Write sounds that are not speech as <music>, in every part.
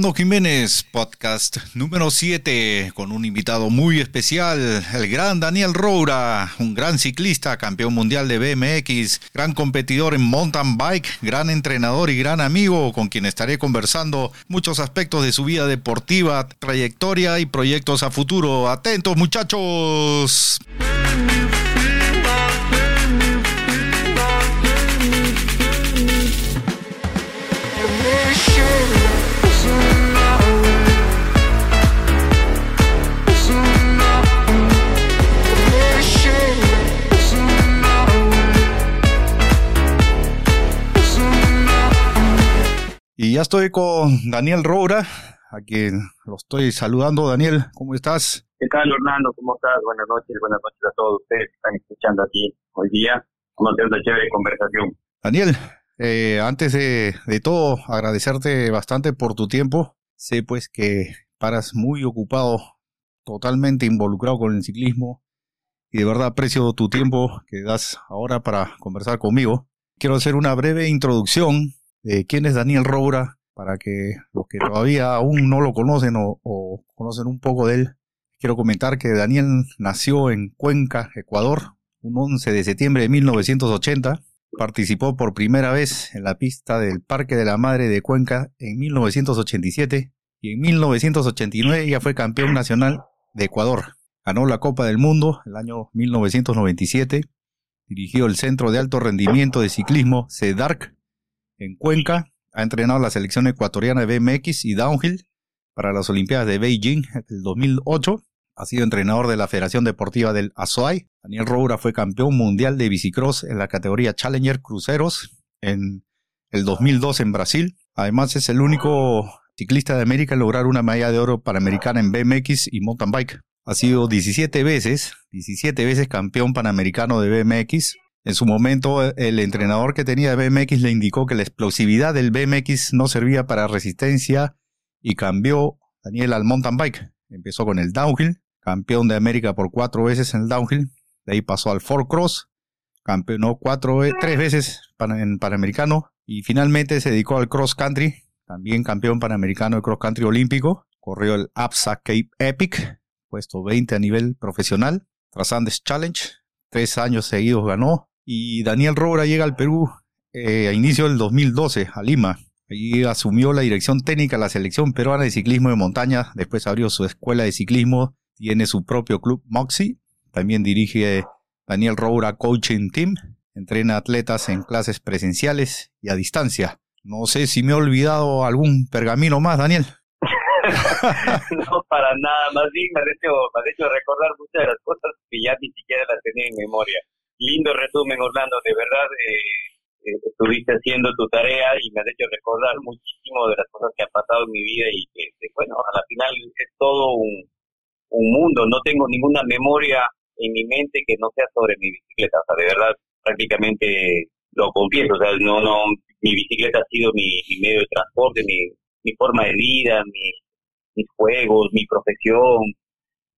Orlando Jiménez, podcast número 7, con un invitado muy especial, el gran Daniel Roura, un gran ciclista, campeón mundial de BMX, gran competidor en mountain bike, gran entrenador y gran amigo, con quien estaré conversando muchos aspectos de su vida deportiva, trayectoria y proyectos a futuro. Atentos muchachos. Ya estoy con Daniel Roura, a quien lo estoy saludando. Daniel, ¿cómo estás? ¿Qué tal, Hernando? ¿Cómo estás? Buenas noches, buenas noches a todos ustedes que están escuchando aquí hoy día. Vamos a tener una chévere conversación. Daniel, eh, antes de, de todo, agradecerte bastante por tu tiempo. Sé pues que paras muy ocupado, totalmente involucrado con el ciclismo y de verdad aprecio tu tiempo que das ahora para conversar conmigo. Quiero hacer una breve introducción de quién es Daniel Roura, para que los que todavía aún no lo conocen o, conocen un poco de él, quiero comentar que Daniel nació en Cuenca, Ecuador, un 11 de septiembre de 1980. Participó por primera vez en la pista del Parque de la Madre de Cuenca en 1987 y en 1989 ya fue campeón nacional de Ecuador. Ganó la Copa del Mundo el año 1997, dirigió el Centro de Alto Rendimiento de Ciclismo CEDARC en Cuenca, ha entrenado la selección ecuatoriana de BMX y Downhill para las Olimpiadas de Beijing el 2008. Ha sido entrenador de la Federación Deportiva del Azuay. Daniel Roura fue campeón mundial de bicicross en la categoría Challenger Cruceros en el 2002 en Brasil. Además es el único ciclista de América en lograr una medalla de oro panamericana en BMX y mountain bike. Ha sido 17 veces, 17 veces campeón panamericano de BMX, en su momento, el entrenador que tenía de BMX le indicó que la explosividad del BMX no servía para resistencia y cambió Daniel al mountain bike. Empezó con el downhill, campeón de América por cuatro veces en el downhill. De ahí pasó al four cross, campeonó tres veces en Panamericano y finalmente se dedicó al cross country, también campeón panamericano de cross country olímpico. Corrió el APSA Cape Epic, puesto 20 a nivel profesional. Tras Andes Challenge, tres años seguidos ganó y Daniel Robra llega al Perú eh, a inicio del 2012, a Lima. Allí asumió la dirección técnica de la selección peruana de ciclismo de montaña, después abrió su escuela de ciclismo, tiene su propio club Moxie, también dirige Daniel Roura Coaching Team, entrena atletas en clases presenciales y a distancia. No sé si me he olvidado algún pergamino más, Daniel. <laughs> no, para nada, más bien me ha, hecho, me hecho recordar muchas de las cosas que ya ni siquiera las tenía en memoria lindo resumen, Orlando. De verdad, eh, eh, estuviste haciendo tu tarea y me has hecho recordar muchísimo de las cosas que han pasado en mi vida y que, bueno, a la final es todo un, un mundo. No tengo ninguna memoria en mi mente que no sea sobre mi bicicleta. O sea, de verdad, prácticamente lo confieso. O sea, no, no, mi bicicleta ha sido mi, medio de transporte, mi, mi forma de vida, mi, mis juegos, mi profesión.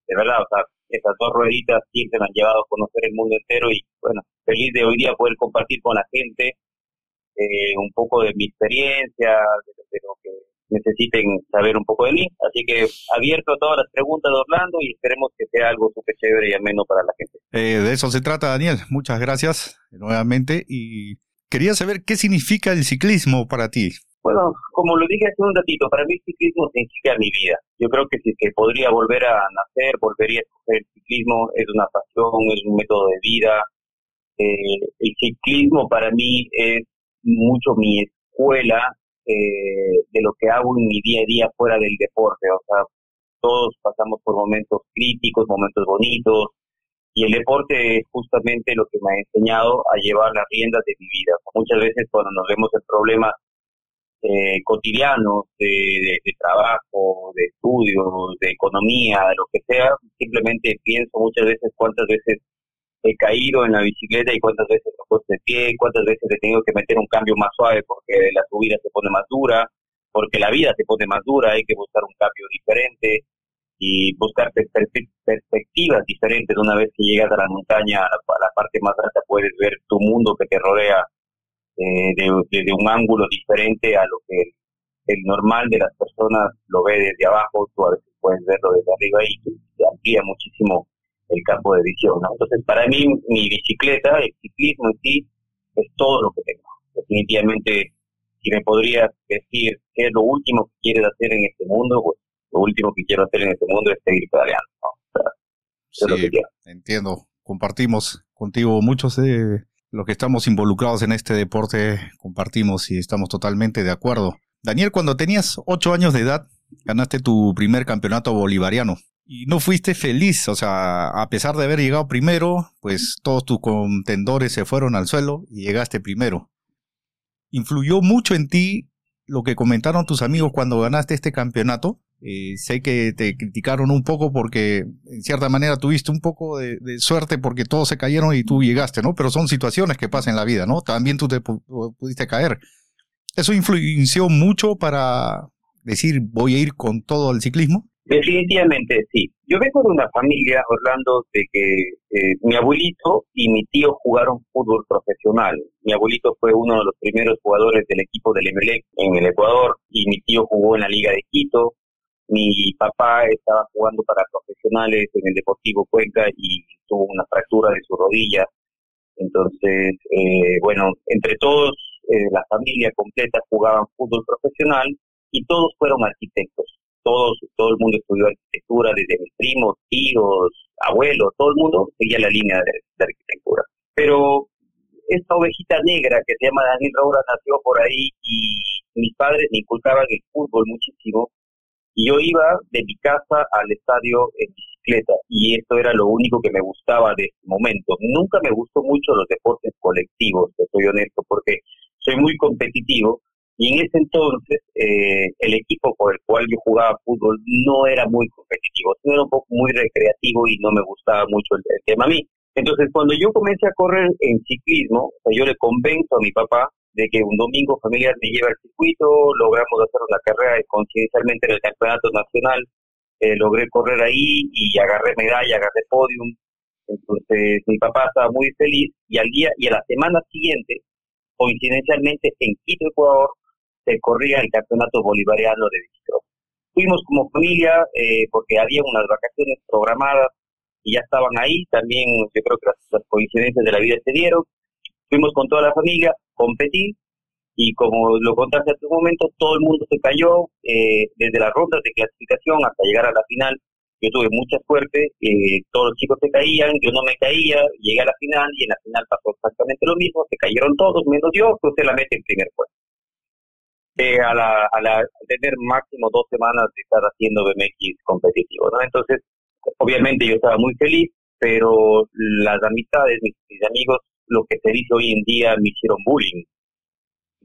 De verdad, o sea, esas dos rueditas siempre me han llevado a conocer el mundo entero y bueno, feliz de hoy día poder compartir con la gente eh, un poco de mi experiencia, de, lo que necesiten saber un poco de mí. Así que abierto a todas las preguntas de Orlando y esperemos que sea algo súper chévere y ameno para la gente. Eh, de eso se trata, Daniel. Muchas gracias nuevamente y quería saber qué significa el ciclismo para ti. Bueno, como lo dije hace un ratito, para mí el ciclismo significa mi vida. Yo creo que si que podría volver a nacer, volvería a escoger el ciclismo, es una pasión, es un método de vida. Eh, el ciclismo para mí es mucho mi escuela eh, de lo que hago en mi día a día fuera del deporte. O sea, todos pasamos por momentos críticos, momentos bonitos, y el deporte es justamente lo que me ha enseñado a llevar las riendas de mi vida. muchas veces cuando nos vemos en problemas eh, cotidianos de, trabajo, de estudios, de economía, de lo que sea, simplemente pienso muchas veces cuántas veces he caído en la bicicleta y cuántas veces me he de pie, cuántas veces he tenido que meter un cambio más suave porque la subida se pone más dura, porque la vida se pone más dura, hay que buscar un cambio diferente y buscar perspectivas diferentes. Una vez que llegas a la montaña, a la parte más alta, puedes ver tu mundo que te rodea eh, desde de, un ángulo diferente a lo que el normal de las personas lo ve desde abajo, tú a veces puedes verlo desde arriba y te amplía muchísimo el campo de visión. ¿no? Entonces, para mí, mi bicicleta, el ciclismo en sí, es todo lo que tengo. Definitivamente, si me podrías decir qué es lo último que quieres hacer en este mundo, pues lo último que quiero hacer en este mundo es seguir pedaleando. sí, entiendo. Compartimos contigo muchos de los que estamos involucrados en este deporte, compartimos y estamos totalmente de acuerdo. Daniel, cuando tenías ocho años de edad, ganaste tu primer campeonato bolivariano y no fuiste feliz, o sea, a pesar de haber llegado primero, pues todos tus contendores se fueron al suelo y llegaste primero. ¿Influyó mucho en ti lo que comentaron tus amigos cuando ganaste este campeonato? Eh, sé que te criticaron un poco porque en cierta manera tuviste un poco de, suerte porque todos se cayeron y tú llegaste, ¿no? Pero son situaciones que pasan en la vida, ¿no? También tú te pudiste caer. ¿Eso influenció mucho para decir voy a ir con todo al ciclismo? Definitivamente sí. Yo vengo de una familia, Orlando, de que eh, mi abuelito y mi tío jugaron fútbol profesional. Mi abuelito fue uno de los primeros jugadores del equipo del Emelec en el Ecuador y mi tío jugó en la Liga de Quito. Mi papá estaba jugando para profesionales en el Deportivo Cuenca y tuvo una fractura de su rodilla. Entonces, eh, bueno, entre todos eh, la familia completa jugaban fútbol profesional y todos fueron arquitectos. Todos, todo el mundo estudió arquitectura, desde mis primos, tíos, abuelos, todo el mundo seguía la línea de, arquitectura. Pero esta ovejita negra que se llama Daniel Raura nació por ahí y mis padres me inculcaban el fútbol muchísimo y yo iba de mi casa al estadio en bicicleta y esto era lo único que me gustaba de ese momento. Nunca me gustó mucho los deportes colectivos, soy honesto, porque soy muy competitivo y en ese entonces eh, el equipo por el cual yo jugaba fútbol no era muy competitivo, era un poco muy recreativo y no me gustaba mucho el, tema a mí. Entonces cuando yo comencé a correr en ciclismo, yo le convenzo a mi papá de que un domingo familiar me lleve al circuito, logramos hacer una carrera coincidencialmente en el campeonato nacional, eh, logré correr ahí y agarré medalla, agarré podium, entonces mi papá estaba muy feliz y al día y a la semana siguiente coincidencialmente en Quito, Ecuador, se corría el campeonato bolivariano de bicicross. Fuimos como familia eh, porque había unas vacaciones programadas y ya estaban ahí. También yo creo que las, coincidencias de la vida se dieron. Fuimos con toda la familia, competí y como lo contaste hace un momento, todo el mundo se cayó eh, desde las rondas de clasificación hasta llegar a la final yo tuve mucha suerte, eh, todos los chicos se caían, yo no me caía, llegué a la final y en la final pasó exactamente lo mismo, se cayeron todos, menos yo, crucé la meta en primer puesto. Eh, a, la, a, la, tener máximo dos semanas de estar haciendo BMX competitivo, ¿no? Entonces, obviamente yo estaba muy feliz, pero las amistades, mis, mis amigos, lo que se dice hoy en día me hicieron bullying,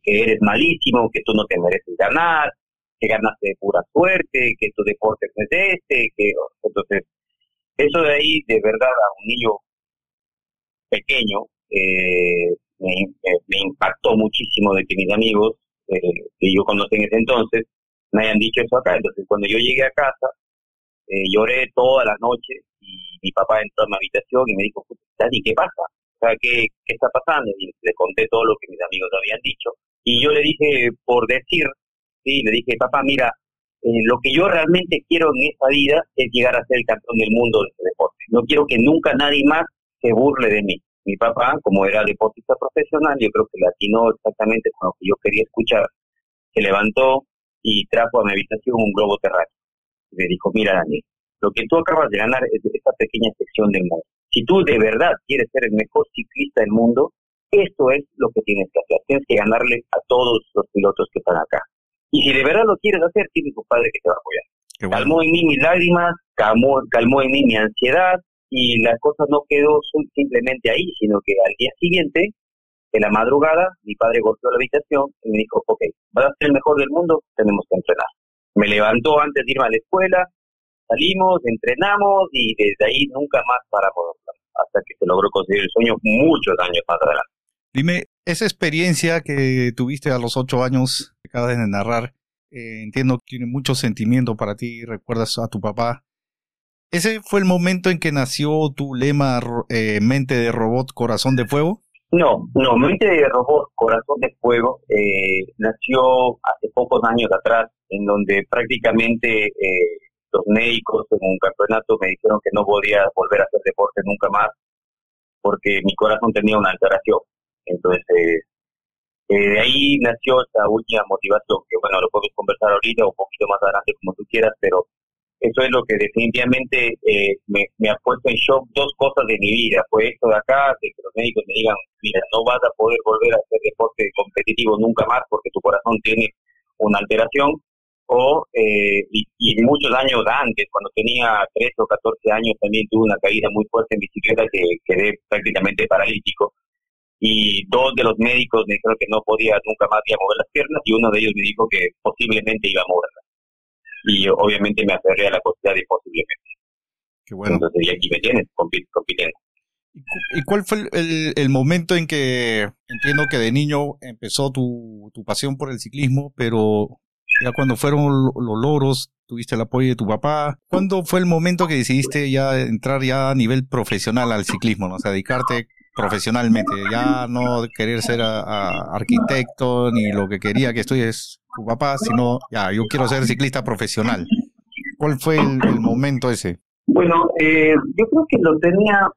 que eres malísimo, que tú no te mereces ganar, que ganaste de pura suerte, que tu deporte no es este, que entonces eso de ahí de verdad a un niño pequeño eh, me, impactó muchísimo de que mis amigos eh, que yo conocí en ese entonces me hayan dicho eso acá. Entonces cuando yo llegué a casa eh, lloré toda la noche y mi papá entró a mi habitación y me dijo, Dani, ¿qué pasa? O sea, ¿qué, ¿qué está pasando? Y le conté todo lo que mis amigos habían dicho. Y yo le dije, por decir, y le dije, papá, mira, eh, lo que yo realmente quiero en esta vida es llegar a ser el campeón del mundo de este deporte. No quiero que nunca nadie más se burle de mí. Mi papá, como era deportista profesional, yo creo que le atinó exactamente con lo que yo quería escuchar. Se levantó y trajo a mi habitación un globo terráqueo. Y me dijo, mira, Daniel, lo que tú acabas de ganar es esta pequeña sección del mundo. Si tú de verdad quieres ser el mejor ciclista del mundo, esto es lo que tienes que hacer. Tienes que ganarle a todos los pilotos que están acá. Y si de verdad lo quieres hacer, tienes un padre que te va a apoyar. Calmó en mí mis lágrimas, calmó, calmó en mí mi ansiedad y la cosa no quedó simplemente ahí, sino que al día siguiente, en la madrugada, mi padre golpeó la habitación y me dijo, ok, vas a ser el mejor del mundo, tenemos que entrenar. Me levantó antes de irme a la escuela, salimos, entrenamos y desde ahí nunca más paramos hasta que se logró conseguir el sueño muchos años más adelante. Dime, esa experiencia que tuviste a los ocho años, que acabas de narrar, eh, entiendo que tiene mucho sentimiento para ti, recuerdas a tu papá. ¿Ese fue el momento en que nació tu lema eh, mente de robot, corazón de fuego? No, no, mente de robot Corazón de Fuego eh, nació hace pocos años atrás, en donde prácticamente eh, los médicos en un campeonato me dijeron que no podía volver a hacer deporte nunca más porque mi corazón tenía una alteración. Entonces, eh, de ahí nació esta última motivación, que bueno, lo podemos conversar ahorita o un poquito más adelante como tú quieras, pero eso es lo que definitivamente eh, me, ha puesto en shock dos cosas de mi vida. Fue esto de acá, de que los médicos me digan, mira, no vas a poder volver a hacer deporte competitivo nunca más porque tu corazón tiene una alteración. O, eh, y, muchos años antes, cuando tenía 13 o 14 años, también tuve una caída muy fuerte en bicicleta que quedé prácticamente paralítico. Y dos de los médicos me dijeron que no podía nunca más mover las piernas y uno de ellos me dijo que posiblemente iba a moverlas y obviamente me aferré a la posibilidad de posiblemente. Qué bueno. Entonces, y aquí me tienes, compitiendo. ¿Y cuál fue el, el, momento en que entiendo que de niño empezó tu, tu pasión por el ciclismo, pero ya cuando fueron los logros, tuviste el apoyo de tu papá. ¿Cuándo fue el momento que decidiste ya entrar ya a nivel profesional al ciclismo, ¿no? o sea, dedicarte profesionalmente, ya no querer ser arquitecto ni lo que quería que estudies tu papá, sino ya, yo quiero ser ciclista profesional. ¿Cuál fue el, momento ese? Bueno, eh, yo creo que lo tenía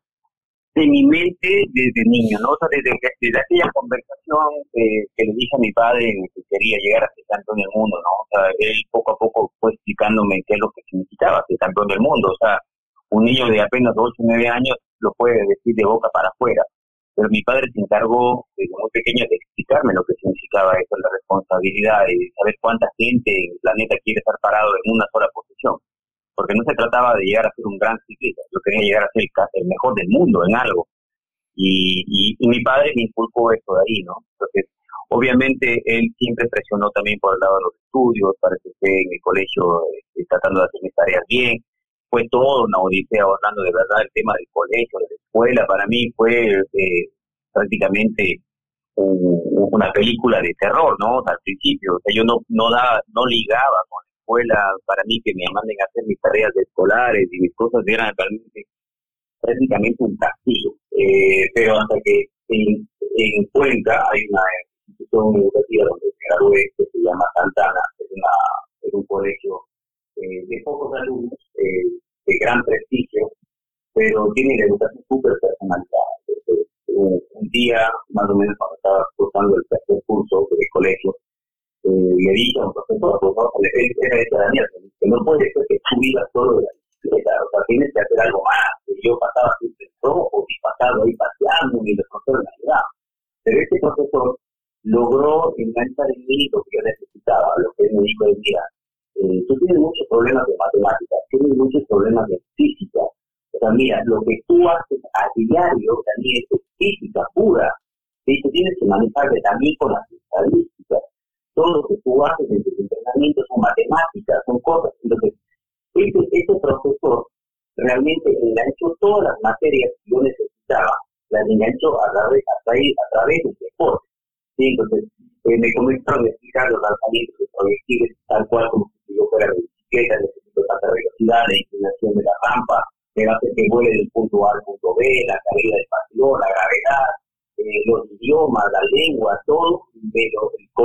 en mi mente desde niño, ¿no? O sea, desde, aquella conversación que le dije a mi padre que quería llegar a ser campeón del mundo, ¿no? O sea, él poco a poco fue explicándome qué es lo que significaba ser campeón del mundo. O sea, un niño de apenas 8 o 9 años lo puede decir de boca para afuera pero mi padre se encargó desde muy pequeño de explicarme lo que significaba eso, la responsabilidad de saber cuánta gente en el planeta quiere estar parado en una sola posición. Porque no se trataba de llegar a ser un gran ciclista, yo quería llegar a ser el mejor del mundo en algo. Y, y, mi padre me inculcó eso de ahí, ¿no? Entonces, obviamente él siempre presionó también por el lado de los estudios, para que esté en el colegio eh, tratando de hacer mis tareas bien, fue todo una odisea hablando de verdad el tema del colegio, de la escuela, para mí fue eh, prácticamente una película de terror, ¿no? al principio, o sea, yo no no da, no ligaba con escuela, para mí que me manden a hacer mis tareas escolares y mis cosas eran realmente prácticamente un castigo, eh, pero hasta que en, en hay una institución educativa donde me gradué que se llama Santana, es, una, es un colegio eh, de pocos alumnos, eh, de gran prestigio, pero tiene la educación súper personalizada. un, día, más o menos cuando estaba cursando el tercer curso del colegio, eh, le dije a un profesor, él era ese Daniel, que no puede ser que tú vivas solo de la bicicleta, o sea, tienes que hacer algo más. Y yo pasaba siempre rojo y pasaba ahí paseando y los profesores me ayudaban. Pero este profesor logró enganchar en mí que yo necesitaba, lo que él me dijo día, eh, tú tienes muchos problemas de matemáticas, tienes muchos problemas de física. O sea, mira, lo que tú haces a diario también es física pura. Y tú tienes que manejarte también con las estadísticas. Todo lo que tú haces en tus entrenamientos son matemáticas, son cosas. Entonces, este, este profesor realmente enganchó todas las materias que yo necesitaba, las enganchó a través, a través, a través del deporte. Entonces, eh, me comenzaron a explicar los lanzamientos de proyectiles tal cual como si yo fuera de bicicleta, necesito tanta velocidad, la inclinación de la rampa, me hace que vuele del punto A al punto B, la caída del pasión, la gravedad, eh, los idiomas, la lengua, todo,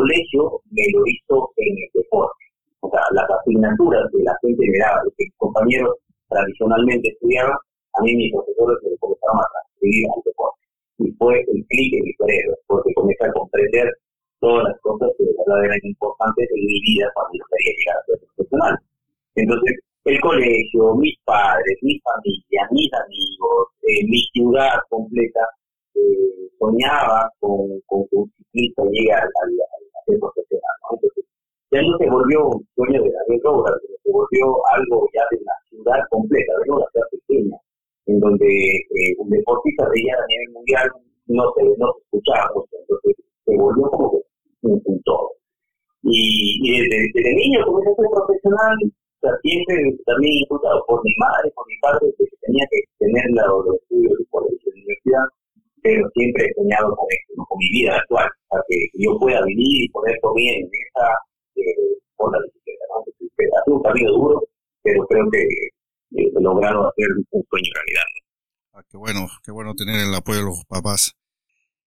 colegio me lo hizo en el deporte. O sea, las asignaturas que la gente daba, los que mis compañeros tradicionalmente estudiaban, a mí mis profesores me comenzaron a transferir al deporte. Y fue el clic en mi cerebro, porque comencé a comprender todas las cosas que de verdad eran importantes en mi vida por mi madre, por mi padre, que tenía que tener los, estudios de colegio de universidad, pero siempre he soñado con esto, con mi vida actual, para que, yo pueda vivir y poder dormir en esa eh, por la bicicleta. ¿no? Ha sido un camino duro, pero creo que eh, he logrado hacer un sueño realidad. Ah, qué bueno, qué bueno tener el apoyo de los papás.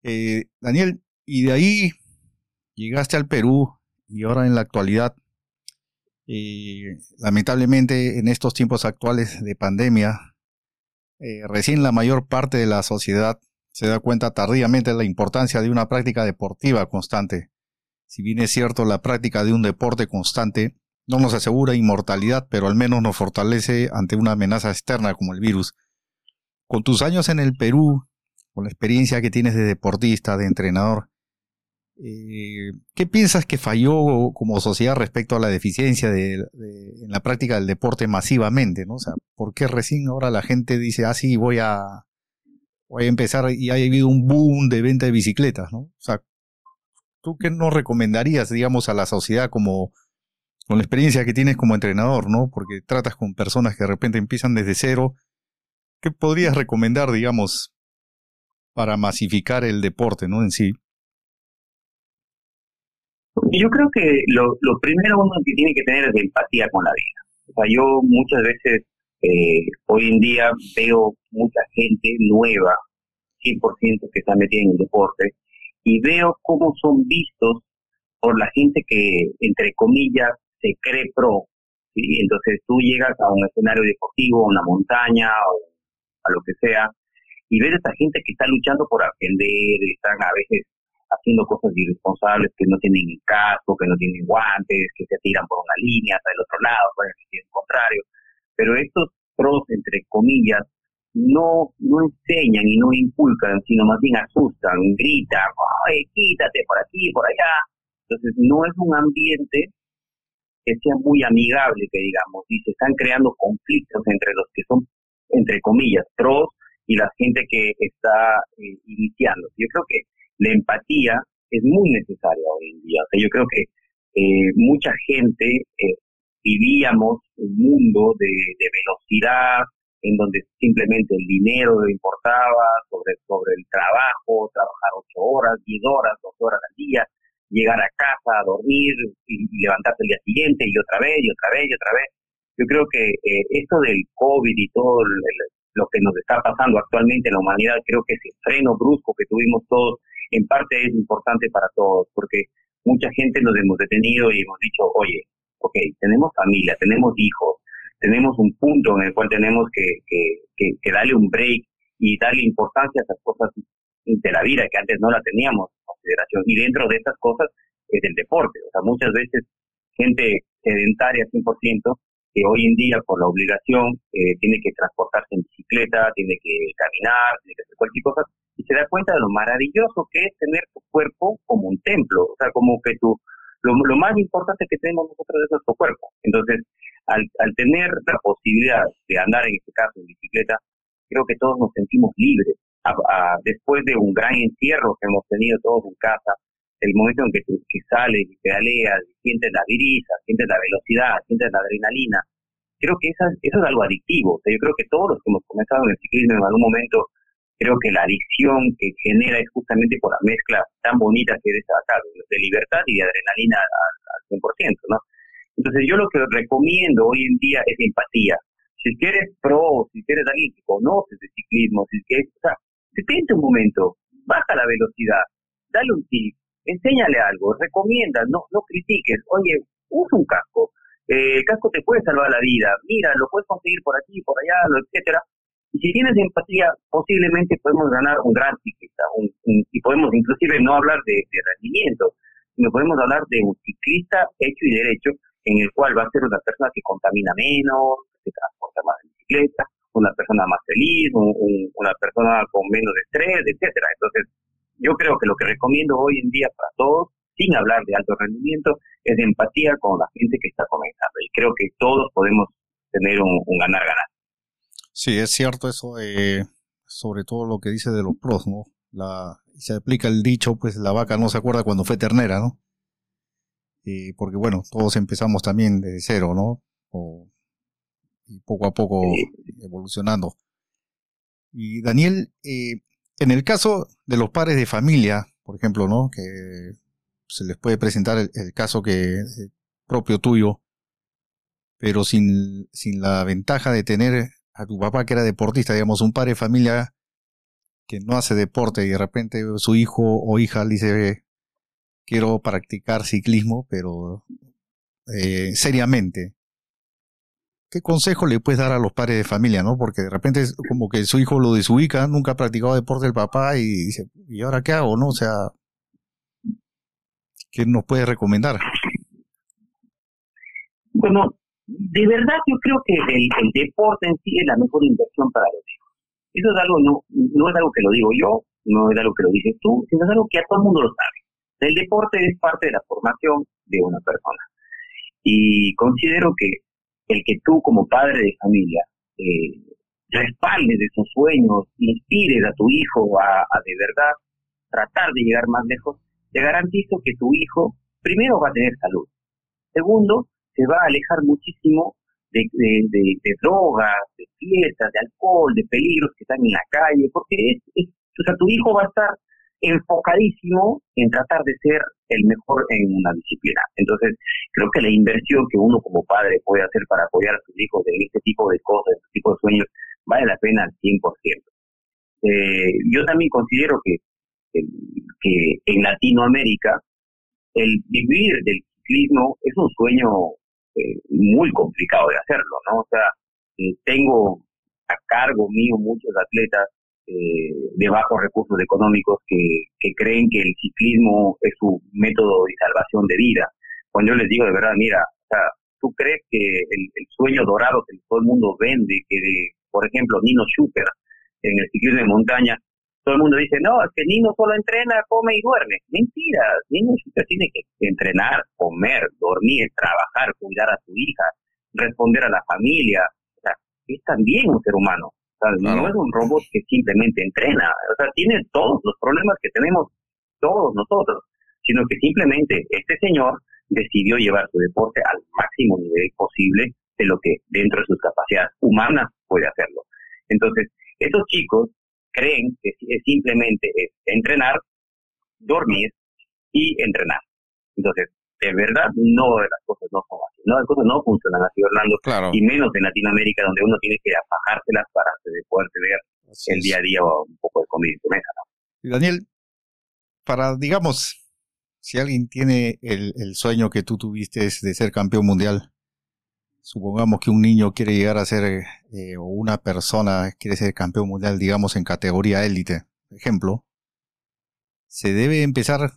Eh, Daniel, y de ahí llegaste al Perú y ahora en la actualidad, eh, lamentablemente en estos tiempos actuales de pandemia, eh, recién la mayor parte de la sociedad se da cuenta tardíamente de la importancia de una práctica deportiva constante. Si bien es cierto, la práctica de un deporte constante no nos asegura inmortalidad, pero al menos nos fortalece ante una amenaza externa como el virus. Con tus años en el Perú, con la experiencia que tienes de deportista, de entrenador, eh, ¿qué piensas que falló como sociedad respecto a la deficiencia de, en la práctica del deporte masivamente? ¿no? O sea, ¿por qué recién ahora la gente dice, ah, sí, voy a, voy a empezar y ha habido un boom de venta de bicicletas? ¿no? O sea, ¿tú qué nos recomendarías, digamos, a la sociedad como con la experiencia que tienes como entrenador, ¿no? Porque tratas con personas que de repente empiezan desde cero. ¿Qué podrías recomendar, digamos, para masificar el deporte, ¿no? En sí. Yo creo que lo, lo primero uno que tiene que tener es empatía con la vida. O sea, yo muchas veces, eh, hoy en día veo mucha gente nueva, 100% que está metida en el deporte, y veo cómo son vistos por la gente que, entre comillas, se cree pro. ¿sí? Entonces tú llegas a un escenario deportivo, a una montaña o a lo que sea, y ves a esta gente que está luchando por aprender, están a veces haciendo cosas irresponsables que no tienen casco, que no tienen guantes, que se tiran por una línea hasta el otro lado, por el sentido contrario. Pero estos pros, entre comillas, no, no enseñan y no inculcan, sino más bien asustan, gritan, ¡ay, quítate por aquí, por allá! Entonces, no es un ambiente que sea muy amigable, que digamos, y se están creando conflictos entre los que son, entre comillas, pros y la gente que está eh, iniciando. Yo creo que la empatía es muy necesaria hoy en día. O sea, yo creo que eh, mucha gente eh, vivíamos un mundo de, velocidad, en donde simplemente el dinero importaba sobre, sobre el trabajo, trabajar ocho horas, diez horas, dos horas al día, llegar a casa a dormir y, levantarse el día siguiente y otra vez y otra vez y otra vez. Yo creo que eh, esto del COVID y todo lo que nos está pasando actualmente en la humanidad, creo que ese freno brusco que tuvimos todos, en parte es importante para todos, porque mucha gente nos hemos detenido y hemos dicho, oye, ok, tenemos familia, tenemos hijos, tenemos un punto en el cual tenemos que, que, que darle un break y darle importancia a esas cosas de la vida que antes no la teníamos en consideración. Y dentro de esas cosas es el deporte. O sea, muchas veces gente sedentaria 100% que hoy en día por la obligación eh, tiene que transportarse en bicicleta, tiene que caminar, tiene que hacer cualquier cosa, y se da cuenta de lo maravilloso que es tener tu cuerpo como un templo, o sea, como que tú, lo, más importante que tenemos nosotros es nuestro cuerpo. Entonces, al, al tener la posibilidad de andar en este caso en bicicleta, creo que todos nos sentimos libres, después de un gran encierro que hemos tenido todos en casa, el momento en que, que sales y pedaleas, sientes la brisa, sientes la velocidad, sientes la adrenalina, creo que eso, eso es algo adictivo. O sea, yo creo que todos los que hemos comenzado en el ciclismo en algún momento, creo que la adicción que genera es justamente por la mezcla tan bonita que es acá, de libertad y de adrenalina al, al 100%, ¿no? Entonces yo lo que recomiendo hoy en día es empatía. Si eres pro, si eres alguien que conoces de ciclismo, si quieres, o sea, detente un momento, baja la velocidad, dale un tip, enséñale algo, recomienda, no, no critiques, oye, usa un casco, eh, el casco te puede salvar la vida, mira, lo puedes conseguir por aquí, por allá, etcétera. Y si tienes empatía, posiblemente podemos ganar un gran ciclista, y podemos inclusive no hablar de, rendimiento, sino podemos hablar de un ciclista hecho y derecho, en el cual va a ser una persona que contamina menos, que transporta más en bicicleta, una persona más feliz, una persona con menos estrés, etcétera. Entonces, yo creo que lo que recomiendo hoy en día para todos, sin hablar de alto rendimiento, es empatía con la gente que está comenzando. Y creo que todos podemos tener un, ganar-ganar. Sí, es cierto eso, sobre todo lo que dice de los pros, ¿no? La, se aplica el dicho, pues la vaca no se acuerda cuando fue ternera, ¿no? Y porque bueno, todos empezamos también desde cero, ¿no? O y poco a poco evolucionando. Y Daniel, eh, en el caso de los padres de familia, por ejemplo, ¿no? Que se les puede presentar el, caso que eh, propio tuyo, pero sin, sin la ventaja de tener a tu papá que era deportista, digamos, un padre de familia que no hace deporte y de repente su hijo o hija dice, quiero practicar ciclismo, pero eh, seriamente. ¿Qué consejo le puedes dar a los padres de familia, no? Porque de repente es como que su hijo lo desubica, nunca ha practicado deporte el papá y dice, ¿y ahora qué hago, no? O sea, ¿qué nos puede recomendar? Bueno, de verdad yo creo que el, deporte en sí es la mejor inversión para los hijos. Eso es algo, no, no es algo que lo digo yo, no es algo que lo dices tú, sino es algo que a todo el mundo lo sabe. El deporte es parte de la formación de una persona. Y considero que el que tú como padre de familia eh, respaldes esos sueños, inspires a tu hijo a, de verdad tratar de llegar más lejos, te garantizo que tu hijo primero va a tener salud. Segundo, se va a alejar muchísimo de, drogas, de fiestas, de alcohol, de peligros que están en la calle, porque es, o sea, tu hijo va a estar enfocadísimo en tratar de ser el mejor en una disciplina. Entonces, creo que la inversión que uno como padre puede hacer para apoyar a sus hijos en este tipo de cosas, en este tipo de sueños, vale la pena al 100%. Eh, yo también considero que, que en Latinoamérica el vivir del ciclismo es un sueño eh, muy complicado de hacerlo, ¿no? O sea, tengo a cargo mío muchos atletas eh, de bajos recursos económicos que, creen que el ciclismo es su método de salvación de vida. Cuando yo les digo de verdad, mira, o sea, ¿tú crees que el, sueño dorado que todo el mundo vende, que por ejemplo Nino Schuster en el ciclismo de montaña, todo el mundo dice, no, es que Nino solo entrena, come y duerme. Mentira, Nino tiene que entrenar, comer, dormir, trabajar, cuidar a su hija, responder a la familia. O sea, es también un ser humano. O sea, No es un robot que simplemente entrena. O sea, tiene todos los problemas que tenemos todos nosotros, sino que simplemente este señor decidió llevar su deporte al máximo nivel posible de lo que dentro de sus capacidades humanas puede hacerlo. Entonces, estos chicos creen que es simplemente es entrenar, dormir y entrenar. Entonces, de verdad, no las cosas no son así. No, las cosas no funcionan así, Orlando. Y menos en Latinoamérica, donde uno tiene que apajárselas para poder ver el día a día un poco de comida en mesa. Y Daniel, para, digamos, si alguien tiene el, el sueño que tú tuviste de ser campeón mundial, supongamos que un niño quiere llegar a ser, eh, o una persona quiere ser campeón mundial, digamos, en categoría élite, ejemplo, se debe empezar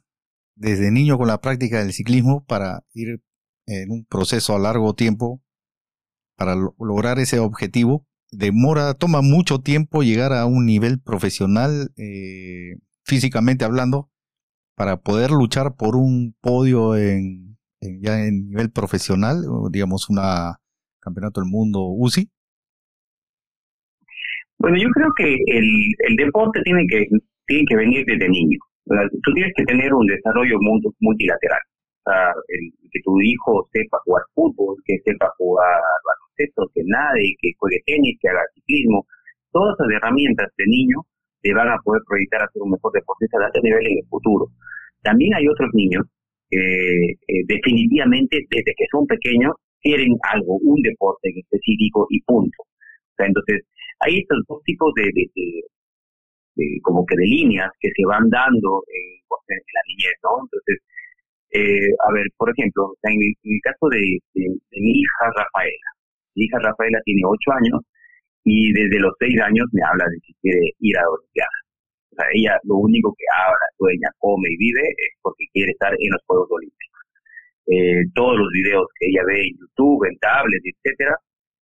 desde niño con la práctica del ciclismo para ir en un proceso a largo tiempo para lograr ese objetivo. Demora, toma mucho tiempo llegar a un nivel profesional, eh, físicamente hablando, para poder luchar por un podio en, ya en nivel profesional, digamos una campeonato del mundo UCI? Bueno, yo creo que el, el deporte tiene que, tiene que venir desde niño. Tú tienes que tener un desarrollo multilateral. O sea, el, que tu hijo sepa jugar fútbol, que sepa jugar baloncesto, que nade, que juegue tenis, que haga ciclismo. Todas esas herramientas de niño te van a poder proyectar a ser un mejor deportista de alto nivel en el futuro. También hay otros niños eh, definitivamente desde que son pequeños quieren algo, un deporte en específico y punto. O sea, entonces, hay estos dos tipos de, de, como que de líneas que se van dando en, la niñez, ¿no? Entonces, eh, a ver, por ejemplo, en el, caso de, mi hija Rafaela, mi hija Rafaela tiene ocho años y desde los seis años me habla de si quiere ir a la Olimpiada. O sea, ella lo único que habla, sueña, come y vive es porque quiere estar en los Juegos Olímpicos. Eh, todos los videos que ella ve en YouTube, en tablets, etcétera,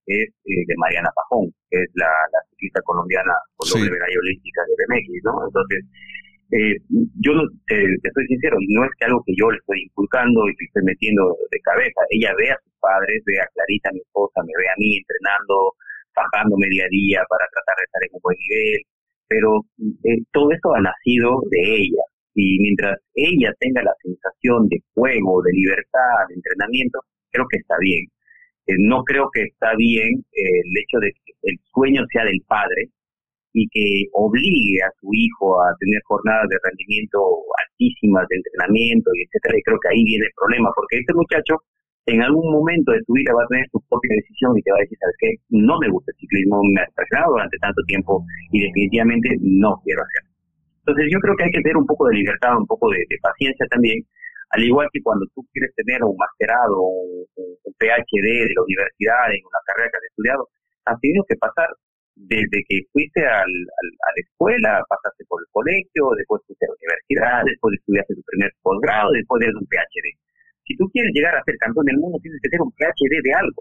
es eh, de Mariana Pajón, que es la, la ciclista colombiana con doble medalla olímpica de BMX, ¿no? Entonces, eh, yo no, te, te, soy sincero, no es que algo que yo le estoy inculcando y te estoy metiendo de cabeza. Ella ve a sus padres, ve a Clarita, mi esposa, me ve a mí entrenando, bajándome día a día para tratar de estar en un buen nivel, pero eh, todo esto ha nacido de ella. Y mientras ella tenga la sensación de juego, de libertad, de entrenamiento, creo que está bien. Eh, no creo que está bien eh, el hecho de que el sueño sea del padre y que obligue a su hijo a tener jornadas de rendimiento altísimas de entrenamiento y etcétera. Y creo que ahí viene el problema, porque este muchacho en algún momento de su vida va a tener su propia decisión y te va a decir, ¿sabes qué? No me gusta el ciclismo, me ha apasionado durante tanto tiempo y definitivamente no quiero hacerlo. Entonces yo creo que hay que tener un poco de libertad, un poco de, paciencia también, al igual que cuando tú quieres tener un masterado, un, un PhD de la universidad en una carrera que has estudiado, has tenido que pasar desde que fuiste al, a la escuela, pasaste por el colegio, después fuiste a la universidad, después estudiaste tu primer posgrado, después de un PhD si tú quieres llegar a ser campeón del mundo, tienes que tener un PhD de algo.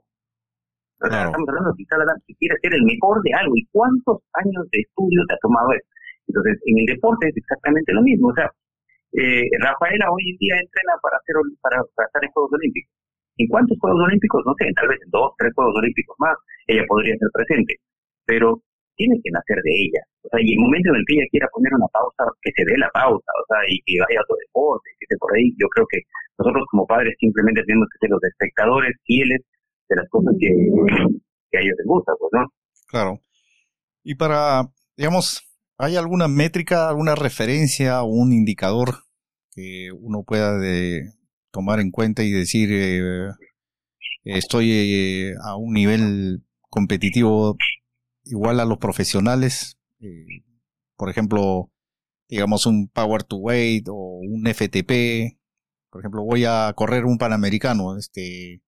Estamos hablando de que quieres ser el mejor de algo. ¿Y cuántos años de estudio te ha tomado eso? Entonces, en el deporte es exactamente lo mismo. O sea, eh, Rafaela hoy en día entrena para, hacer, para, para estar en Juegos Olímpicos. ¿En cuántos Juegos Olímpicos? No sé, tal vez en dos, tres Juegos Olímpicos más, ella podría ser presente. Pero tiene que nacer de ella. O sea, y el momento en el que ella quiera poner una pausa, que se dé la pausa, o sea, y que vaya a otro deporte, que esté por ahí, yo creo que nosotros como padres simplemente tenemos que ser los espectadores fieles de las cosas que, a ellos les gusta, pues, ¿no? Claro. Y para, digamos, ¿hay alguna métrica, alguna referencia o un indicador que uno pueda de tomar en cuenta y decir, eh, estoy eh, a un nivel competitivo igual a los profesionales? Eh, por ejemplo, digamos un Power to Weight o un FTP, por ejemplo, voy a correr un Panamericano, este,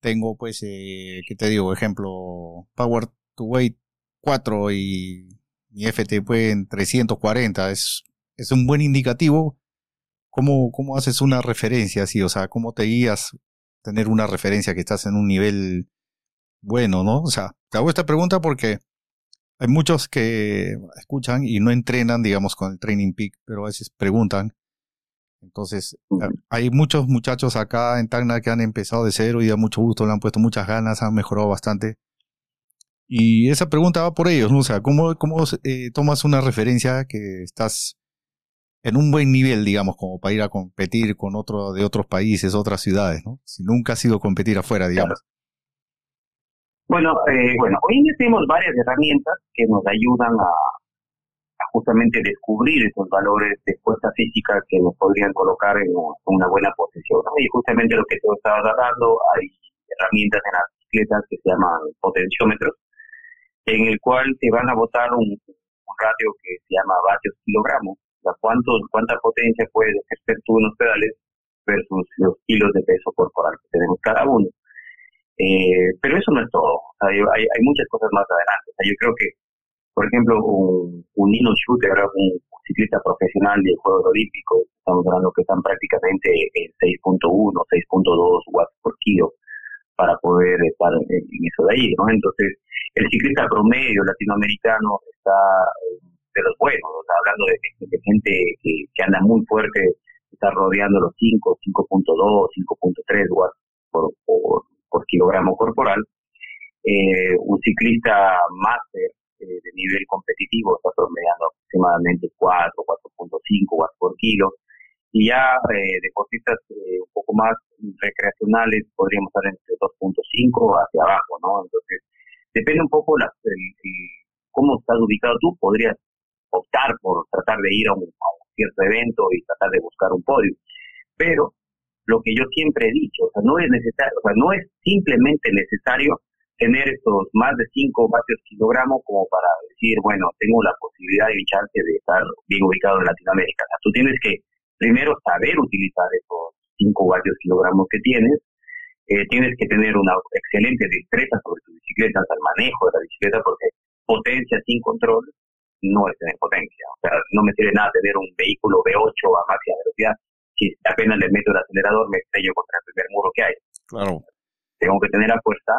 tengo pues, eh, ¿qué te digo? Ejemplo, Power to Weight 4 y mi FTP en 340, es, es un buen indicativo. ¿Cómo, ¿Cómo haces una referencia así? O sea, ¿cómo te guías tener una referencia que estás en un nivel bueno, ¿no? O sea, te hago esta pregunta porque hay muchos que escuchan y no entrenan, digamos, con el Training Peak, pero a veces preguntan, entonces, hay muchos muchachos acá en Tacna que han empezado de cero y a mucho gusto, le han puesto muchas ganas, han mejorado bastante. Y esa pregunta va por ellos, ¿no? O sea, ¿cómo, cómo eh, tomas una referencia que estás en un buen nivel, digamos, como para ir a competir con otro de otros países, otras ciudades, ¿no? Si nunca has ido a competir afuera, digamos. Bueno, eh, bueno, hoy en día tenemos varias herramientas que nos ayudan a, justamente descubrir esos valores de fuerza física que nos podrían colocar en una buena posición. Y justamente lo que tú estabas hablando, hay herramientas en las bicicletas que se llaman potenciómetros, en el cual te van a botar un, radio que se llama vatios kilogramos, o cuánto, cuánta potencia puedes ejercer tú en los pedales versus los kilos de peso corporal que tenemos cada uno. Eh, pero eso no es todo, hay, hay, muchas cosas más adelante. O sea, yo creo que por ejemplo, un, un Nino Shooter, un ciclista profesional de Juegos Olímpicos, estamos hablando que están prácticamente en 6.1, 6.2 watts por kilo para poder estar en, eso de ahí, ¿no? Entonces, el ciclista promedio latinoamericano está eh, de los buenos, hablando de, gente que, que, anda muy fuerte, está rodeando los 5, 5.2, 5.3 watts por, por, por kilogramo corporal. Eh, un ciclista máster eh, de nivel competitivo está promediando aproximadamente 4, 4.5 watts por kilo. Y ya eh, deportistas eh, un poco más recreacionales podríamos estar entre 2.5 hacia abajo, ¿no? Entonces, depende un poco la, cómo estás ubicado tú, podrías optar por tratar de ir a un, cierto evento y tratar de buscar un podio. Pero lo que yo siempre he dicho, o sea, no es necesario, o sea, no es simplemente necesario tener estos más de 5 vatios kilogramos como para decir, bueno, tengo la posibilidad y chance de estar bien ubicado en Latinoamérica. O sea, tú tienes que primero saber utilizar esos 5 vatios kilogramos que tienes, eh, tienes que tener una excelente destreza sobre tu bicicleta, al manejo de la bicicleta, porque potencia sin control no es tener potencia. O sea, no me sirve nada tener un vehículo V8 a máxima velocidad si apenas le meto el acelerador me estrello contra el primer muro que hay. Claro. Tengo que tener la fuerza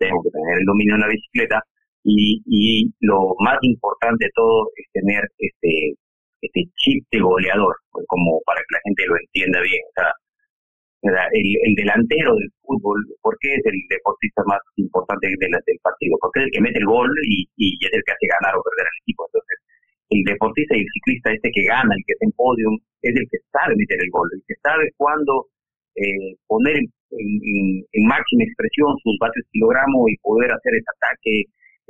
tengo que tener el dominio en la bicicleta y, y lo más importante de todo es tener este este chip de goleador, pues, como para que la gente lo entienda bien. O sea, el, el, delantero del fútbol, ¿por qué es el deportista más importante del, del partido? Porque es el que mete el gol y, y es el que hace ganar o perder al equipo. Entonces, el deportista y el ciclista este que gana, el que está en podium, es el que sabe meter el gol, el que sabe cuándo eh, poner en máxima expresión sus vatios kilogramos y poder hacer ese ataque,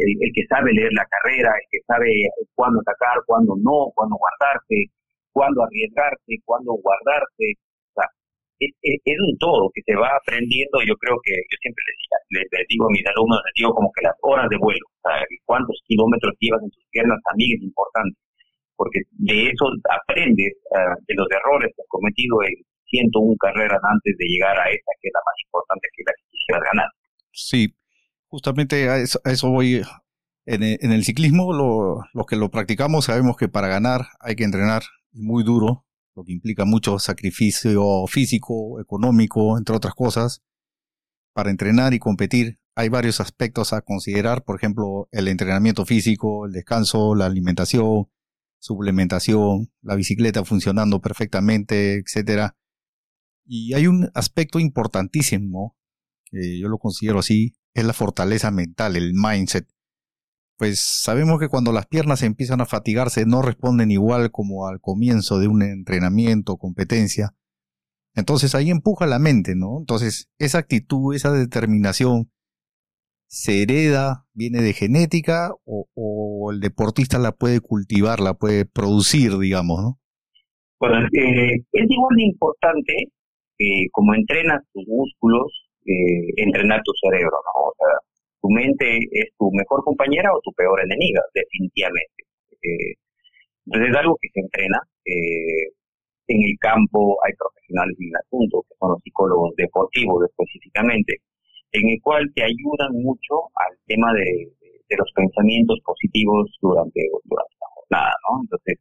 el, que sabe leer la carrera, el que sabe cuándo atacar, cuándo no, cuándo guardarse, cuándo arriesgarse, cuándo guardarse. O sea, es, un todo que se va aprendiendo. Yo creo que yo siempre les, digo a mis alumnos, les digo como que las horas de vuelo, o sea, cuántos kilómetros llevas en tus piernas también es importante, porque de eso aprendes ah, de los errores que has cometido en 101 carreras antes de llegar a esa que es la más importante que la que quisieras ganar. Sí, justamente a eso, voy. En el, en el ciclismo, lo, los que lo practicamos sabemos que para ganar hay que entrenar muy duro, lo que implica mucho sacrificio físico, económico, entre otras cosas. Para entrenar y competir hay varios aspectos a considerar, por ejemplo, el entrenamiento físico, el descanso, la alimentación, suplementación, la bicicleta funcionando perfectamente, etcétera. Y hay un aspecto importantísimo, que yo lo considero así, es la fortaleza mental, el mindset pues sabemos que cuando las piernas empiezan a fatigarse no responden igual como al comienzo de un entrenamiento o competencia. Entonces ahí empuja la mente, ¿no? Entonces esa actitud, esa determinación, ¿se hereda, viene de genética o, el deportista la puede cultivar, la puede producir, digamos, ¿no? Bueno, eh, es igual de importante eh, como entrenas tus músculos, eh, entrenar tu cerebro, ¿no? O sea, tu mente es tu mejor compañera o tu peor enemiga, definitivamente. Eh, entonces es algo que se entrena. Eh, en el campo hay profesionales en el asunto, que son los psicólogos deportivos específicamente, en el cual te ayudan mucho al tema de, los pensamientos positivos durante, durante la jornada, ¿no? Entonces,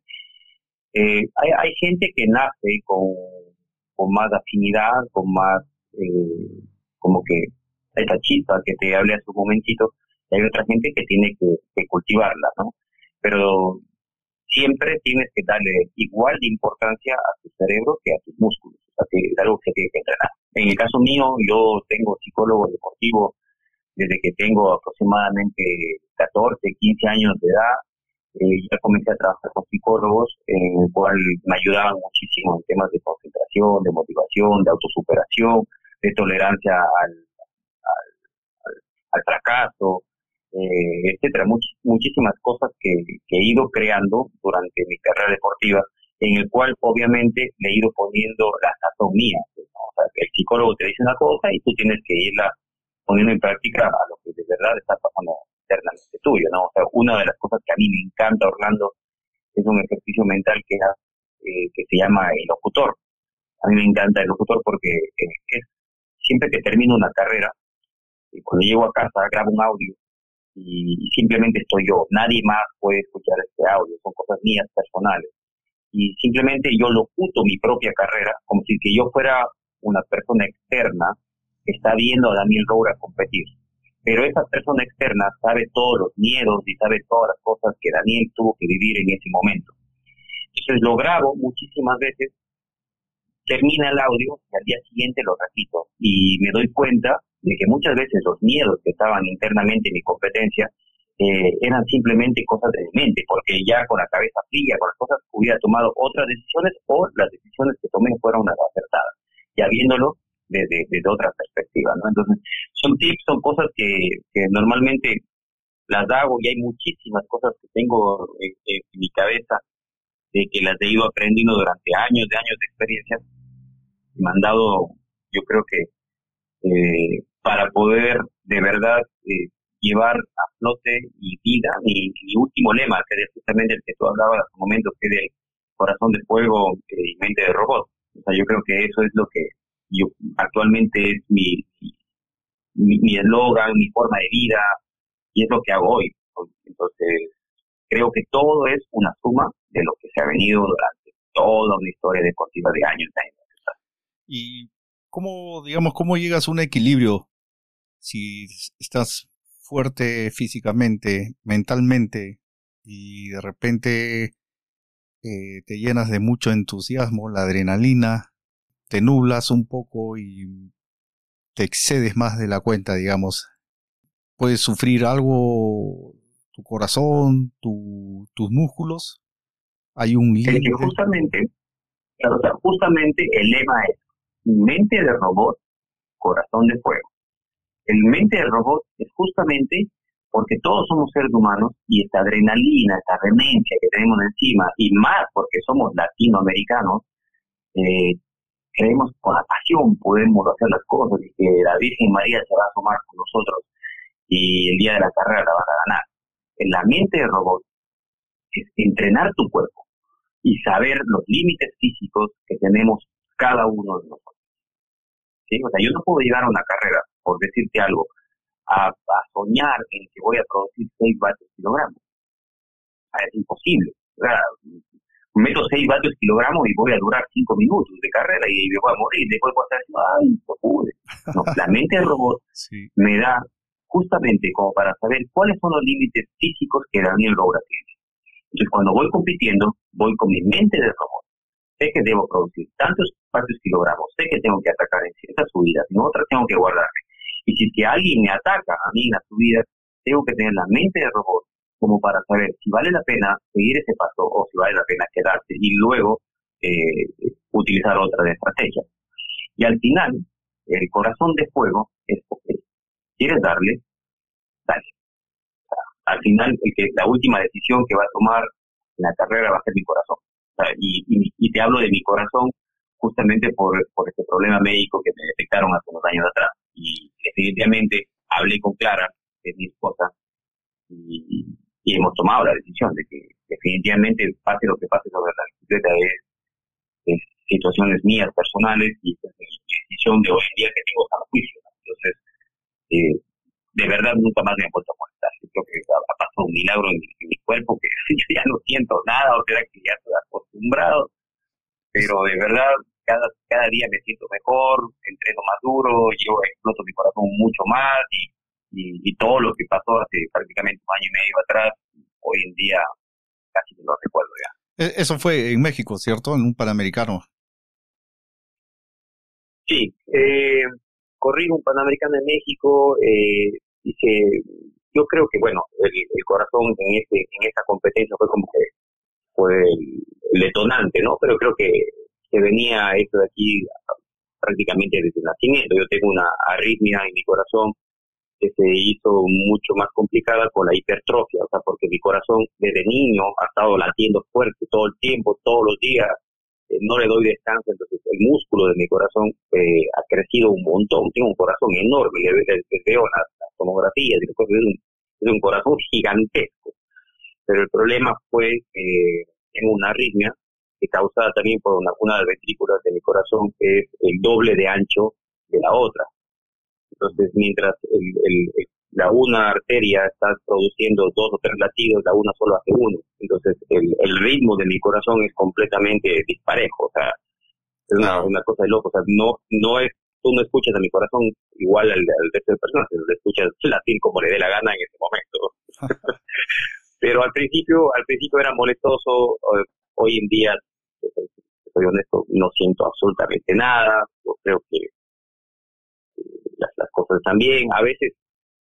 eh, hay, hay gente que nace con, con más afinidad, con más, como que esa chispa que te hablé hace un momentito, hay otra gente que tiene que, cultivarla, ¿no? Pero siempre tienes que darle igual de importancia a tu cerebro que a tus músculos, o sea, que es algo que tienes que entrenar. En el caso mío, yo tengo psicólogo deportivo desde que tengo aproximadamente 14, 15 años de edad. Eh, ya comencé a trabajar con psicólogos, en el cual me ayudaban muchísimo en temas de concentración, de motivación, de autosuperación, de tolerancia al al fracaso, eh, etcétera, muchísimas cosas que, he ido creando durante mi carrera deportiva, en el cual obviamente le he ido poniendo las anatomía. O sea, el psicólogo te dice una cosa y tú tienes que irla poniendo en práctica a lo que de verdad está pasando internamente tuyo, ¿no? O sea, una de las cosas que a mí me encanta, Orlando, es un ejercicio mental que, eh, que se llama el locutor. A mí me encanta el locutor porque eh, es siempre que termino una carrera, y cuando llego a casa grabo un audio y, simplemente estoy yo. Nadie más puede escuchar este audio, son cosas mías personales. Y simplemente yo locuto mi propia carrera como si que yo fuera una persona externa que está viendo a Daniel Roura competir. Pero esa persona externa sabe todos los miedos y sabe todas las cosas que Daniel tuvo que vivir en ese momento. Entonces lo grabo muchísimas veces, termina el audio y al día siguiente lo repito y me doy cuenta de que muchas veces los miedos que estaban internamente en mi competencia eh, eran simplemente cosas de mi mente, porque ya con la cabeza fría, con las cosas, hubiera tomado otras decisiones o las decisiones que tomé fueron las acertadas, ya viéndolo desde, desde otra perspectiva, ¿no? Entonces, son tips, son cosas que, que normalmente las hago y hay muchísimas cosas que tengo en, en, mi cabeza de que las he ido aprendiendo durante años de años de experiencia. Me han dado, yo creo que eh, para poder de verdad eh, llevar a flote mi vida, mi, último lema, que es justamente el que tú hablabas hace un momento, que es el corazón de fuego y mente de robot. O sea, yo creo que eso es lo que yo actualmente es mi mi eslogan, mi, forma de vida, y es lo que hago hoy. Entonces, creo que todo es una suma de lo que se ha venido durante toda una historia deportiva de años. De años. Y ¿Cómo, digamos, cómo llegas a un equilibrio si estás fuerte físicamente, mentalmente, y de repente eh, te llenas de mucho entusiasmo, la adrenalina, te nublas un poco y te excedes más de la cuenta, digamos. Puedes sufrir algo tu corazón, tus músculos. Hay un límite. Justamente, justamente el lema es mente de robot, corazón de fuego. El mente de robot es justamente porque todos somos seres humanos y esta adrenalina, esta remencia que tenemos encima, y más porque somos latinoamericanos, eh, creemos con la pasión podemos hacer las cosas y que la Virgen María se va a asomar con nosotros y el día de la carrera la vas a ganar. En la mente del robot es entrenar tu cuerpo y saber los límites físicos que tenemos cada uno de nosotros. ¿Sí? O sea, yo no puedo llegar a una carrera, por decirte algo, a, soñar en que voy a producir 6 vatios kilogramos. Es imposible. O sea, meto 6 vatios kilogramos y voy a durar 5 minutos de carrera y me voy a morir. Después voy a estar diciendo, ay, no pude. No, la mente del robot <laughs> me da justamente como para saber cuáles son los límites físicos que Daniel Roura tiene. Entonces, cuando voy compitiendo, voy con mi mente de robot. Sé que debo producir tantos vatios kilogramos, sé que tengo que atacar en ciertas subidas, en otras tengo que guardarme. Y si que alguien me ataca a mí en las subidas, tengo que tener la mente de robot como para saber si vale la pena seguir ese paso o si vale la pena quedarse y luego eh, utilizar otra de estrategia. Y al final, el corazón de fuego es, ok, ¿quieres darle? Dale. al final, que, la última decisión que va a tomar en la carrera va a ser mi corazón. y, te hablo de mi corazón justamente por, por este problema médico que me detectaron hace unos años atrás. Y definitivamente hablé con Clara, que es mi esposa, y, hemos tomado la decisión de que definitivamente pase lo que pase sobre la bicicleta es, situaciones mías personales y es mi decisión de hoy en día que tengo a juicio. Entonces, eh, de verdad nunca más me he vuelto a molestar. Creo que ha, pasado un milagro en mi, cuerpo que <laughs> ya no siento nada, o sea que ya estoy acostumbrado, pero de verdad cada, cada día me siento mejor, entreno más duro, yo exploto mi corazón mucho más y y, todo lo que pasó hace prácticamente un año y medio atrás, hoy en día casi no recuerdo ya. E, eso fue en México, ¿cierto? En un Panamericano. Sí, eh, corrí un Panamericano en México, eh, que yo creo que, bueno, el, corazón en, este, en esta competencia fue como que fue el, detonante, ¿no? Pero creo que, que venía esto de aquí prácticamente desde el nacimiento. Yo tengo una arritmia en mi corazón que se hizo mucho más complicada con la hipertrofia, o sea, porque mi corazón desde niño ha estado latiendo fuerte todo el tiempo, todos los días, eh, no le doy descanso, entonces el músculo de mi corazón eh, ha crecido un montón, tengo un corazón enorme, le, veo las, tomografías, es un, es un corazón gigantesco, pero el problema fue eh, en una arritmia que causada también por una, una de las ventrículas de mi corazón que es el doble de ancho de la otra. Entonces, mientras el, la una arteria está produciendo dos o tres latidos, la una solo hace uno. Entonces, el, el ritmo de mi corazón es completamente disparejo. O sea, es una, una cosa de loco. O sea, no, no es, tú no escuchas a mi corazón igual al, al resto de personas, le escuchas latir como le dé la gana en ese momento. <laughs> Pero al principio, al principio era molestoso. Hoy en día, soy honesto, no siento absolutamente nada. Yo creo que las, cosas también. A veces,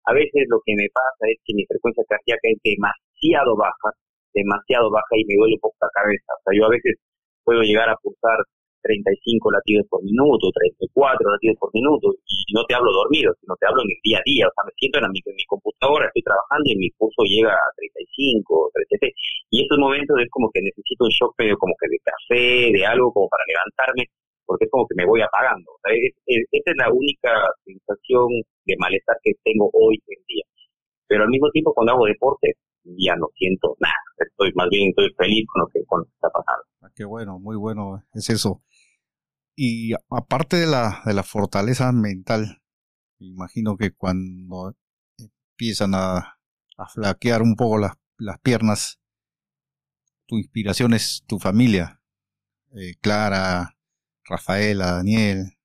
a veces lo que me pasa es que mi frecuencia cardíaca es demasiado baja, demasiado baja y me duele un poco la cabeza. O sea, yo a veces puedo llegar a pulsar 35 latidos por minuto, 34 latidos por minuto, y no te hablo dormido, sino te hablo en el día a día. O sea, me siento en mi, en mi computadora, estoy trabajando y mi pulso llega a 35, 37. Y estos momentos es como que necesito un shock medio como que de café, de algo como para levantarme porque es como que me voy apagando. O esa es la única sensación de malestar que tengo hoy en día. Pero al mismo tiempo, cuando hago deporte, ya no siento nada. Estoy más bien estoy feliz con lo que, está pasando. Ah, qué bueno, muy bueno es eso. Y aparte de la, de la fortaleza mental, imagino que cuando empiezan a, flaquear un poco las, las piernas, tu inspiración es tu familia. Eh, Clara, Rafaela, Daniel,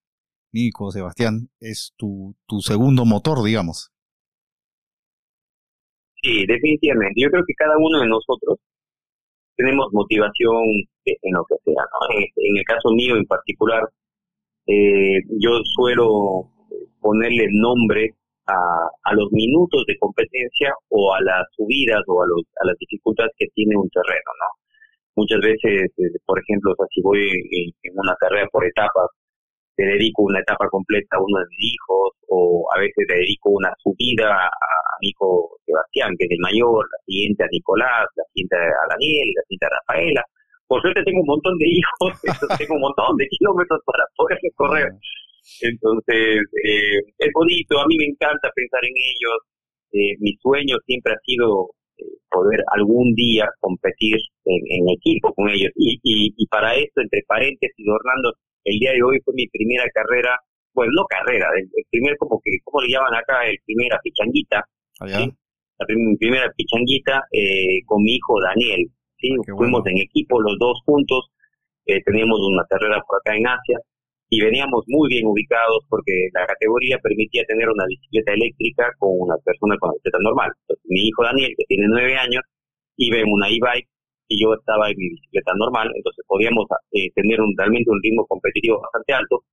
Nico, Sebastián, es tu, tu segundo motor, digamos. Sí, definitivamente. Yo creo que cada uno de nosotros tenemos motivación en lo que sea. ¿no? En, el caso mío en particular, eh, yo suelo ponerle nombre a, a, los minutos de competencia o a las subidas o a, los, a las dificultades que tiene un terreno, ¿no? Muchas veces, eh, por ejemplo, si voy en, una carrera por etapas, te dedico una etapa completa a uno de mis hijos, o a veces le dedico una subida a, mi hijo Sebastián, que es el mayor, la siguiente a Nicolás, la siguiente a Daniel, la siguiente a Rafaela, por suerte tengo un montón de hijos, <laughs> tengo un montón de kilómetros para poder recorrer. Entonces, eh, es bonito, a mí me encanta pensar en ellos. Eh, mi sueño siempre ha sido eh, poder algún día competir en, equipo con ellos. Y, y, para esto, entre paréntesis, Orlando, el día de hoy fue mi primera carrera, bueno, no carrera, el, primer, como que, ¿cómo le llaman acá? El primera pichanguita. ¿sí? La primera pichanguita eh, con mi hijo Daniel. ¿sí? Fuimos en equipo los dos juntos, eh, teníamos una carrera por acá en Asia y veníamos muy bien ubicados porque la categoría permitía tener una bicicleta eléctrica con una persona con bicicleta normal. Entonces, mi hijo Daniel, que tiene nueve años, iba en una e-bike y yo estaba en mi bicicleta normal, entonces podíamos eh, tener un, realmente un ritmo competitivo bastante alto,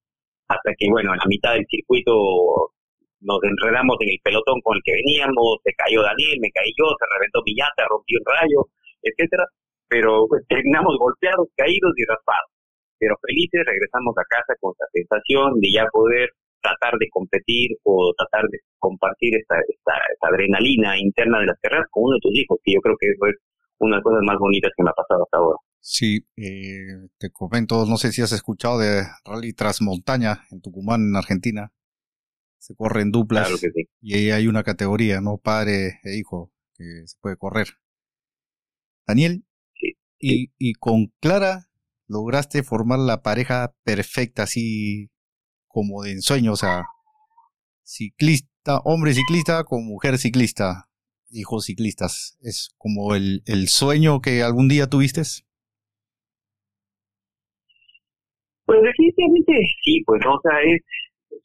hasta que, bueno, en la mitad del circuito nos enredamos en el pelotón con el que veníamos, se cayó Daniel, me caí yo, se reventó mi llanta, rompió un rayo, etcétera, pero pues, terminamos golpeados, caídos y raspados. Pero felices regresamos a casa con la sensación de ya poder tratar de competir o tratar de compartir esta, esta, adrenalina interna de las carreras con uno de tus hijos, que yo creo que es una de las cosas más bonitas que me ha pasado hasta ahora. Sí, eh, te comento, no sé si has escuchado de Rally Transmontaña en Tucumán, en Argentina. Se corre en duplas. Claro que sí. Y ahí hay una categoría, ¿no? Padre e hijo, que se puede correr. Daniel, y, y con Clara lograste formar la pareja perfecta, así como de ensueño, o sea, ciclista, hombre ciclista con mujer ciclista, hijos ciclistas. ¿Es como el, el sueño que algún día tuviste? Pues definitivamente sí, pues, o sea, es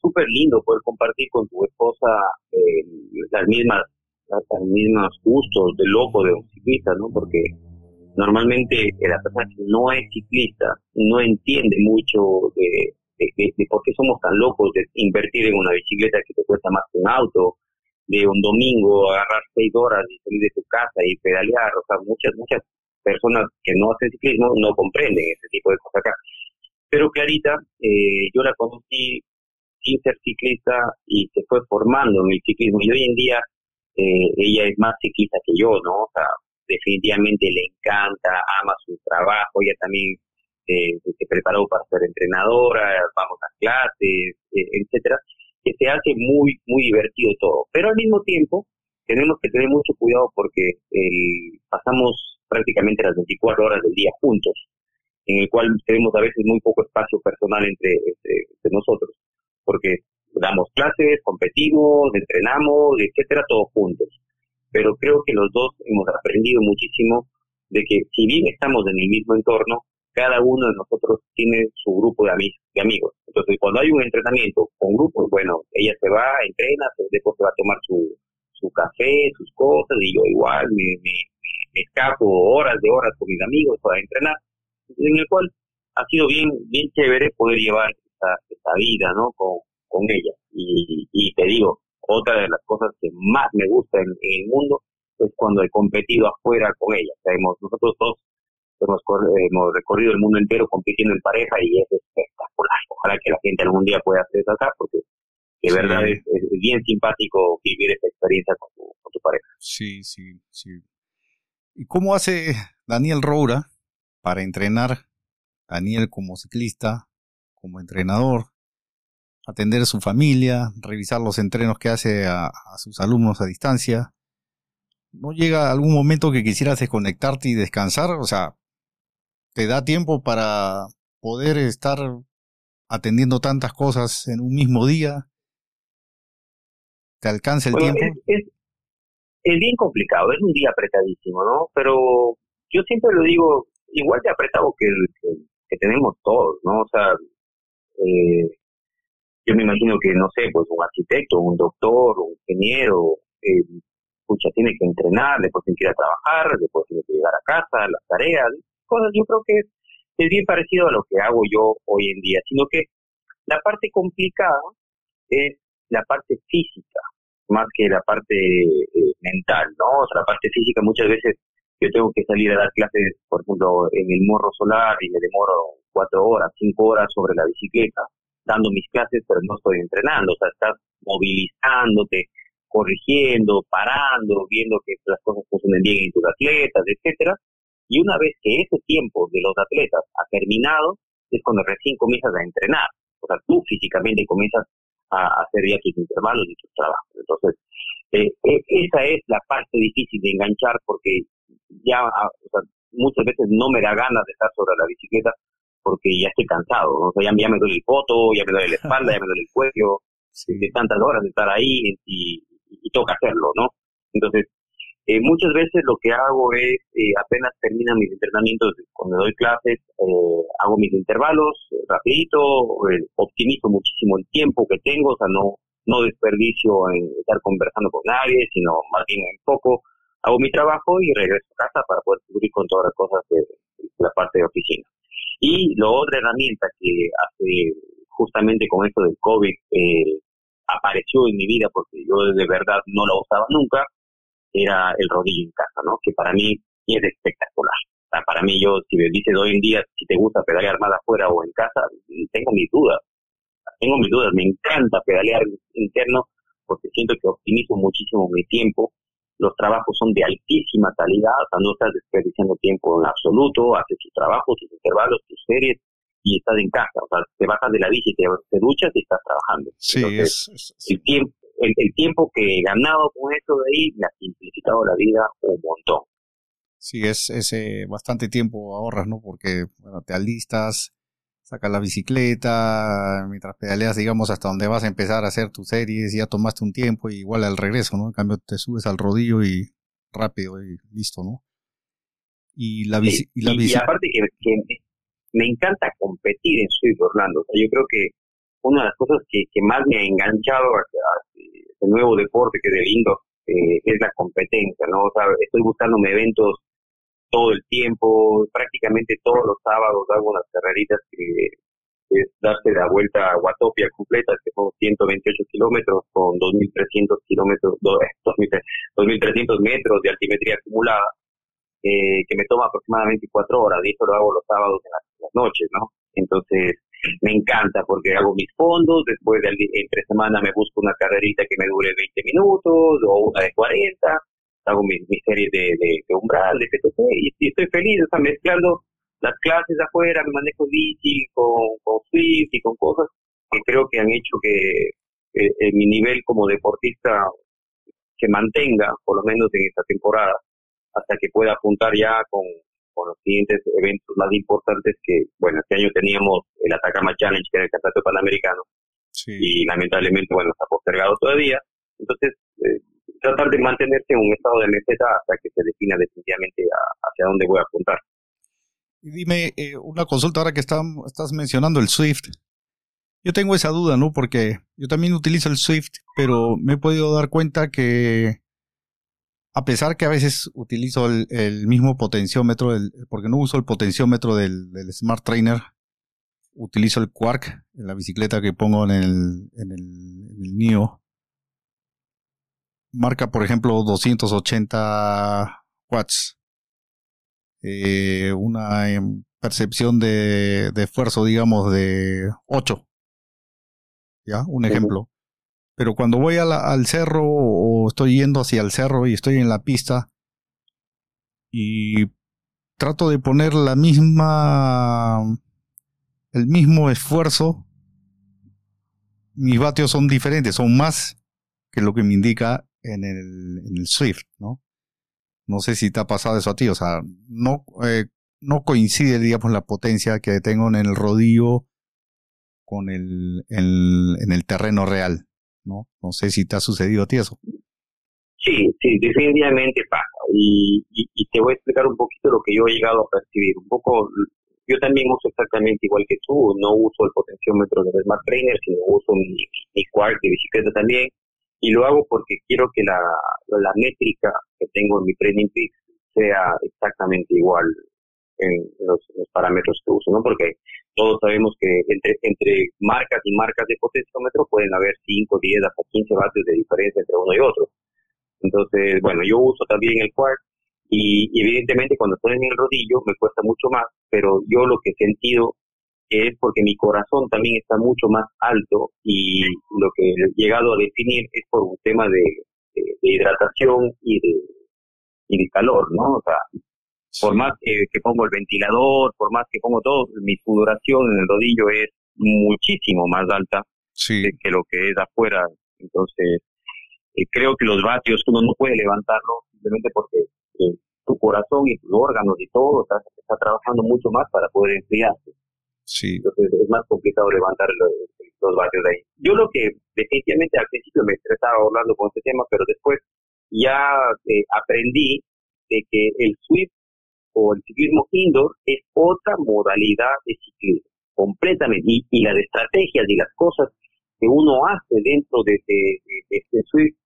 súper lindo poder compartir con tu esposa eh, las mismas los mismos gustos de loco de un ciclista, ¿no? Porque normalmente la persona que no es ciclista no entiende mucho de, de, por qué somos tan locos de invertir en una bicicleta que te cuesta más que un auto, de un domingo agarrar seis horas y salir de tu casa y pedalear, o sea, muchas, muchas personas que no hacen ciclismo no comprenden ese tipo de cosas acá. Pero Clarita, eh, yo la conocí sin ser ciclista y se fue formando en el ciclismo y hoy en día eh, ella es más ciclista que yo, ¿no? O sea, definitivamente le encanta, ama su trabajo, ella también eh, se preparó para ser entrenadora, vamos a clases, eh, etcétera, que se hace muy, muy divertido todo. Pero al mismo tiempo, tenemos que tener mucho cuidado porque eh, pasamos prácticamente las 24 horas del día juntos, en el cual tenemos a veces muy poco espacio personal entre, entre nosotros, porque damos clases, competimos, entrenamos, etcétera, todos juntos pero creo que los dos hemos aprendido muchísimo de que si bien estamos en el mismo entorno, cada uno de nosotros tiene su grupo de, amigos. Entonces, cuando hay un entrenamiento con grupos, bueno, ella se va, entrena, después se va a tomar su, su café, sus cosas, y yo igual me, me, escapo horas de horas con mis amigos para entrenar, en el cual ha sido bien bien chévere poder llevar esta, esta vida, ¿no? Con, con ella. Y, y te digo, otra de las cosas que más me gusta en, el mundo es cuando he competido afuera con ella. O nosotros dos hemos, hemos recorrido el mundo entero compitiendo en pareja y es espectacular. Ojalá que la gente algún día pueda hacer eso acá porque de verdad es, bien simpático vivir esa experiencia con tu, con tu pareja. Sí, sí, sí. ¿Y cómo hace Daniel Roura para entrenar Daniel como ciclista, como entrenador, atender a su familia, revisar los entrenos que hace a, sus alumnos a distancia. ¿No llega algún momento que quisieras desconectarte y descansar? O sea, ¿te da tiempo para poder estar atendiendo tantas cosas en un mismo día? ¿Te alcanza el tiempo? Es, bien complicado, es un día apretadísimo, ¿no? Pero yo siempre lo digo, igual de apretado que, que, tenemos todos, ¿no? O sea, eh, yo me imagino que, no sé, pues un arquitecto, un doctor, un ingeniero, eh, tiene que entrenar, después tiene que ir a trabajar, después tiene que llegar a casa, las tareas, cosas, yo creo que es, bien parecido a lo que hago yo hoy en día, sino que la parte complicada es la parte física, más que la parte eh, mental, ¿no? O sea, la parte física muchas veces yo tengo que salir a dar clases, por ejemplo, en el morro solar y me demoro cuatro horas, cinco horas sobre la bicicleta dando mis clases, pero no estoy entrenando, o sea, estás movilizándote, corrigiendo, parando, viendo que las cosas funcionen bien en tus atletas, etcétera, Y una vez que ese tiempo de los atletas ha terminado, es cuando recién comienzas a entrenar. O sea, tú físicamente comienzas a hacer ya tus intervalos y tus trabajos. Entonces, eh, eh, esa es la parte difícil de enganchar porque ya ah, o sea, muchas veces no me da ganas de estar sobre la bicicleta porque ya estoy cansado. O sea, ya, me duele el poto, ya me duele la espalda, ya me duele el cuello, de tantas horas de estar ahí y, y toca hacerlo, ¿no? Entonces, eh, muchas veces lo que hago es, eh, apenas terminan mis entrenamientos, cuando doy clases, eh, hago mis intervalos rapidito, optimizo muchísimo el tiempo que tengo, o sea, no, no desperdicio en estar conversando con nadie, sino más bien en poco hago mi trabajo y regreso a casa para poder cubrir con todas las cosas de, la parte de oficina. Y la otra herramienta que hace justamente con esto del COVID apareció en mi vida porque yo de verdad no la usaba nunca, era el rodillo en casa, ¿no? Que para mí es espectacular. O sea, para mí, yo, si me dices hoy en día si te gusta pedalear más afuera o en casa, tengo mis dudas. Tengo mis dudas. Me encanta pedalear interno porque siento que optimizo muchísimo mi tiempo. Los trabajos son de altísima calidad, o sea, no estás desperdiciando tiempo en absoluto, haces tus trabajos, tus intervalos, tus series, y estás en casa, o sea, te bajas de la bici, te, te duchas y estás trabajando. Sí, es, El, tiempo, el, tiempo que he ganado con eso de ahí me ha simplificado la vida un montón. Sí, es, ese bastante tiempo ahorras, ¿no? Porque, bueno, te alistas, sacas la bicicleta, mientras pedaleas, digamos, hasta donde vas a empezar a hacer tus series, ya tomaste un tiempo, y igual al regreso, ¿no? En cambio, te subes al rodillo y rápido y listo, ¿no? Y la bici... y, la bici... y aparte que, que, me encanta competir en Swift Orlando. O sea, yo creo que una de las cosas que, más me ha enganchado a, este nuevo deporte que de lindo eh, es la competencia, ¿no? O sea, estoy buscándome eventos todo el tiempo, prácticamente todos los sábados hago unas carreritas que es darse la vuelta a Guatopia completa, que son 128 kilómetros con 2.300 kilómetros, 2.300 eh, metros de altimetría acumulada eh, que me toma aproximadamente cuatro horas, y eso lo hago los sábados en las, noches, ¿no? Entonces, me encanta porque hago mis fondos, después de entre semana me busco una carrerita que me dure 20 minutos o una de 40, hago mis, mis series de, de, umbral, de y, estoy feliz, o sea, mezclando las clases afuera, me manejo bici con, con Swift y con cosas que creo que han hecho que mi nivel como deportista se mantenga, por lo menos en esta temporada hasta que pueda apuntar ya con, los siguientes eventos más importantes que, bueno, este año teníamos el Atacama Challenge, que era el campeonato panamericano, y lamentablemente, bueno, está postergado todavía. Entonces, eh, tratar de mantenerse en un estado de meseta hasta que se defina definitivamente hacia dónde voy a apuntar. Y dime, eh, una consulta ahora que estás mencionando el Swift. Yo tengo esa duda, ¿no? Porque yo también utilizo el Swift, pero me he podido dar cuenta que a pesar que a veces utilizo el, mismo potenciómetro, porque no uso el potenciómetro del, Smart Trainer, utilizo el Quark en la bicicleta que pongo en el, en el, NIO. Marca, por ejemplo, 280 watts. Eh, una em, percepción de, de esfuerzo, digamos, de 8. ¿Ya? Un ejemplo. Pero cuando voy al cerro o estoy yendo hacia el cerro y estoy en la pista y trato de poner la misma, el mismo esfuerzo, mis vatios son diferentes, son más que lo que me indica en el, Swift, ¿no? No sé si te ha pasado eso a ti, o sea, no, eh, no coincide, digamos, la potencia que tengo en el rodillo con el, en el terreno real. ¿No? No sé si te ha sucedido a ti eso. Sí, sí, definitivamente pasa. Y, y, te voy a explicar un poquito lo que yo he llegado a percibir. Un poco, yo también uso exactamente igual que tú, no uso el potenciómetro del Smart Trainer, sino uso mi, mi de bicicleta también. Y lo hago porque quiero que la, la métrica que tengo en mi Training Peak sea exactamente igual en, los, parámetros que uso, ¿no? Porque todos sabemos que entre, entre marcas y marcas de potenciómetro pueden haber 5, 10, hasta 15 vatios de diferencia entre uno y otro. Entonces, bueno, yo uso también el Quark y, evidentemente cuando estoy en el rodillo me cuesta mucho más, pero yo lo que he sentido es porque mi corazón también está mucho más alto y lo que he llegado a definir es por un tema de, hidratación y de, y de calor, ¿no? O sea, Por más que, pongo el ventilador, por más que pongo todo, mi sudoración en el rodillo es muchísimo más alta que, lo que es afuera. Entonces, eh, creo que los vatios uno no puede levantarlo simplemente porque eh, tu corazón y tus órganos y todo está, está trabajando mucho más para poder enfriarse. Sí. Entonces es más complicado levantar los, los vatios de ahí. Yo lo que definitivamente al principio me estresaba hablando con este tema, pero después ya eh, aprendí de que el Swift o el ciclismo indoor es otra modalidad de ciclismo, completamente. Y, y las estrategias y las cosas que uno hace dentro de, este Swift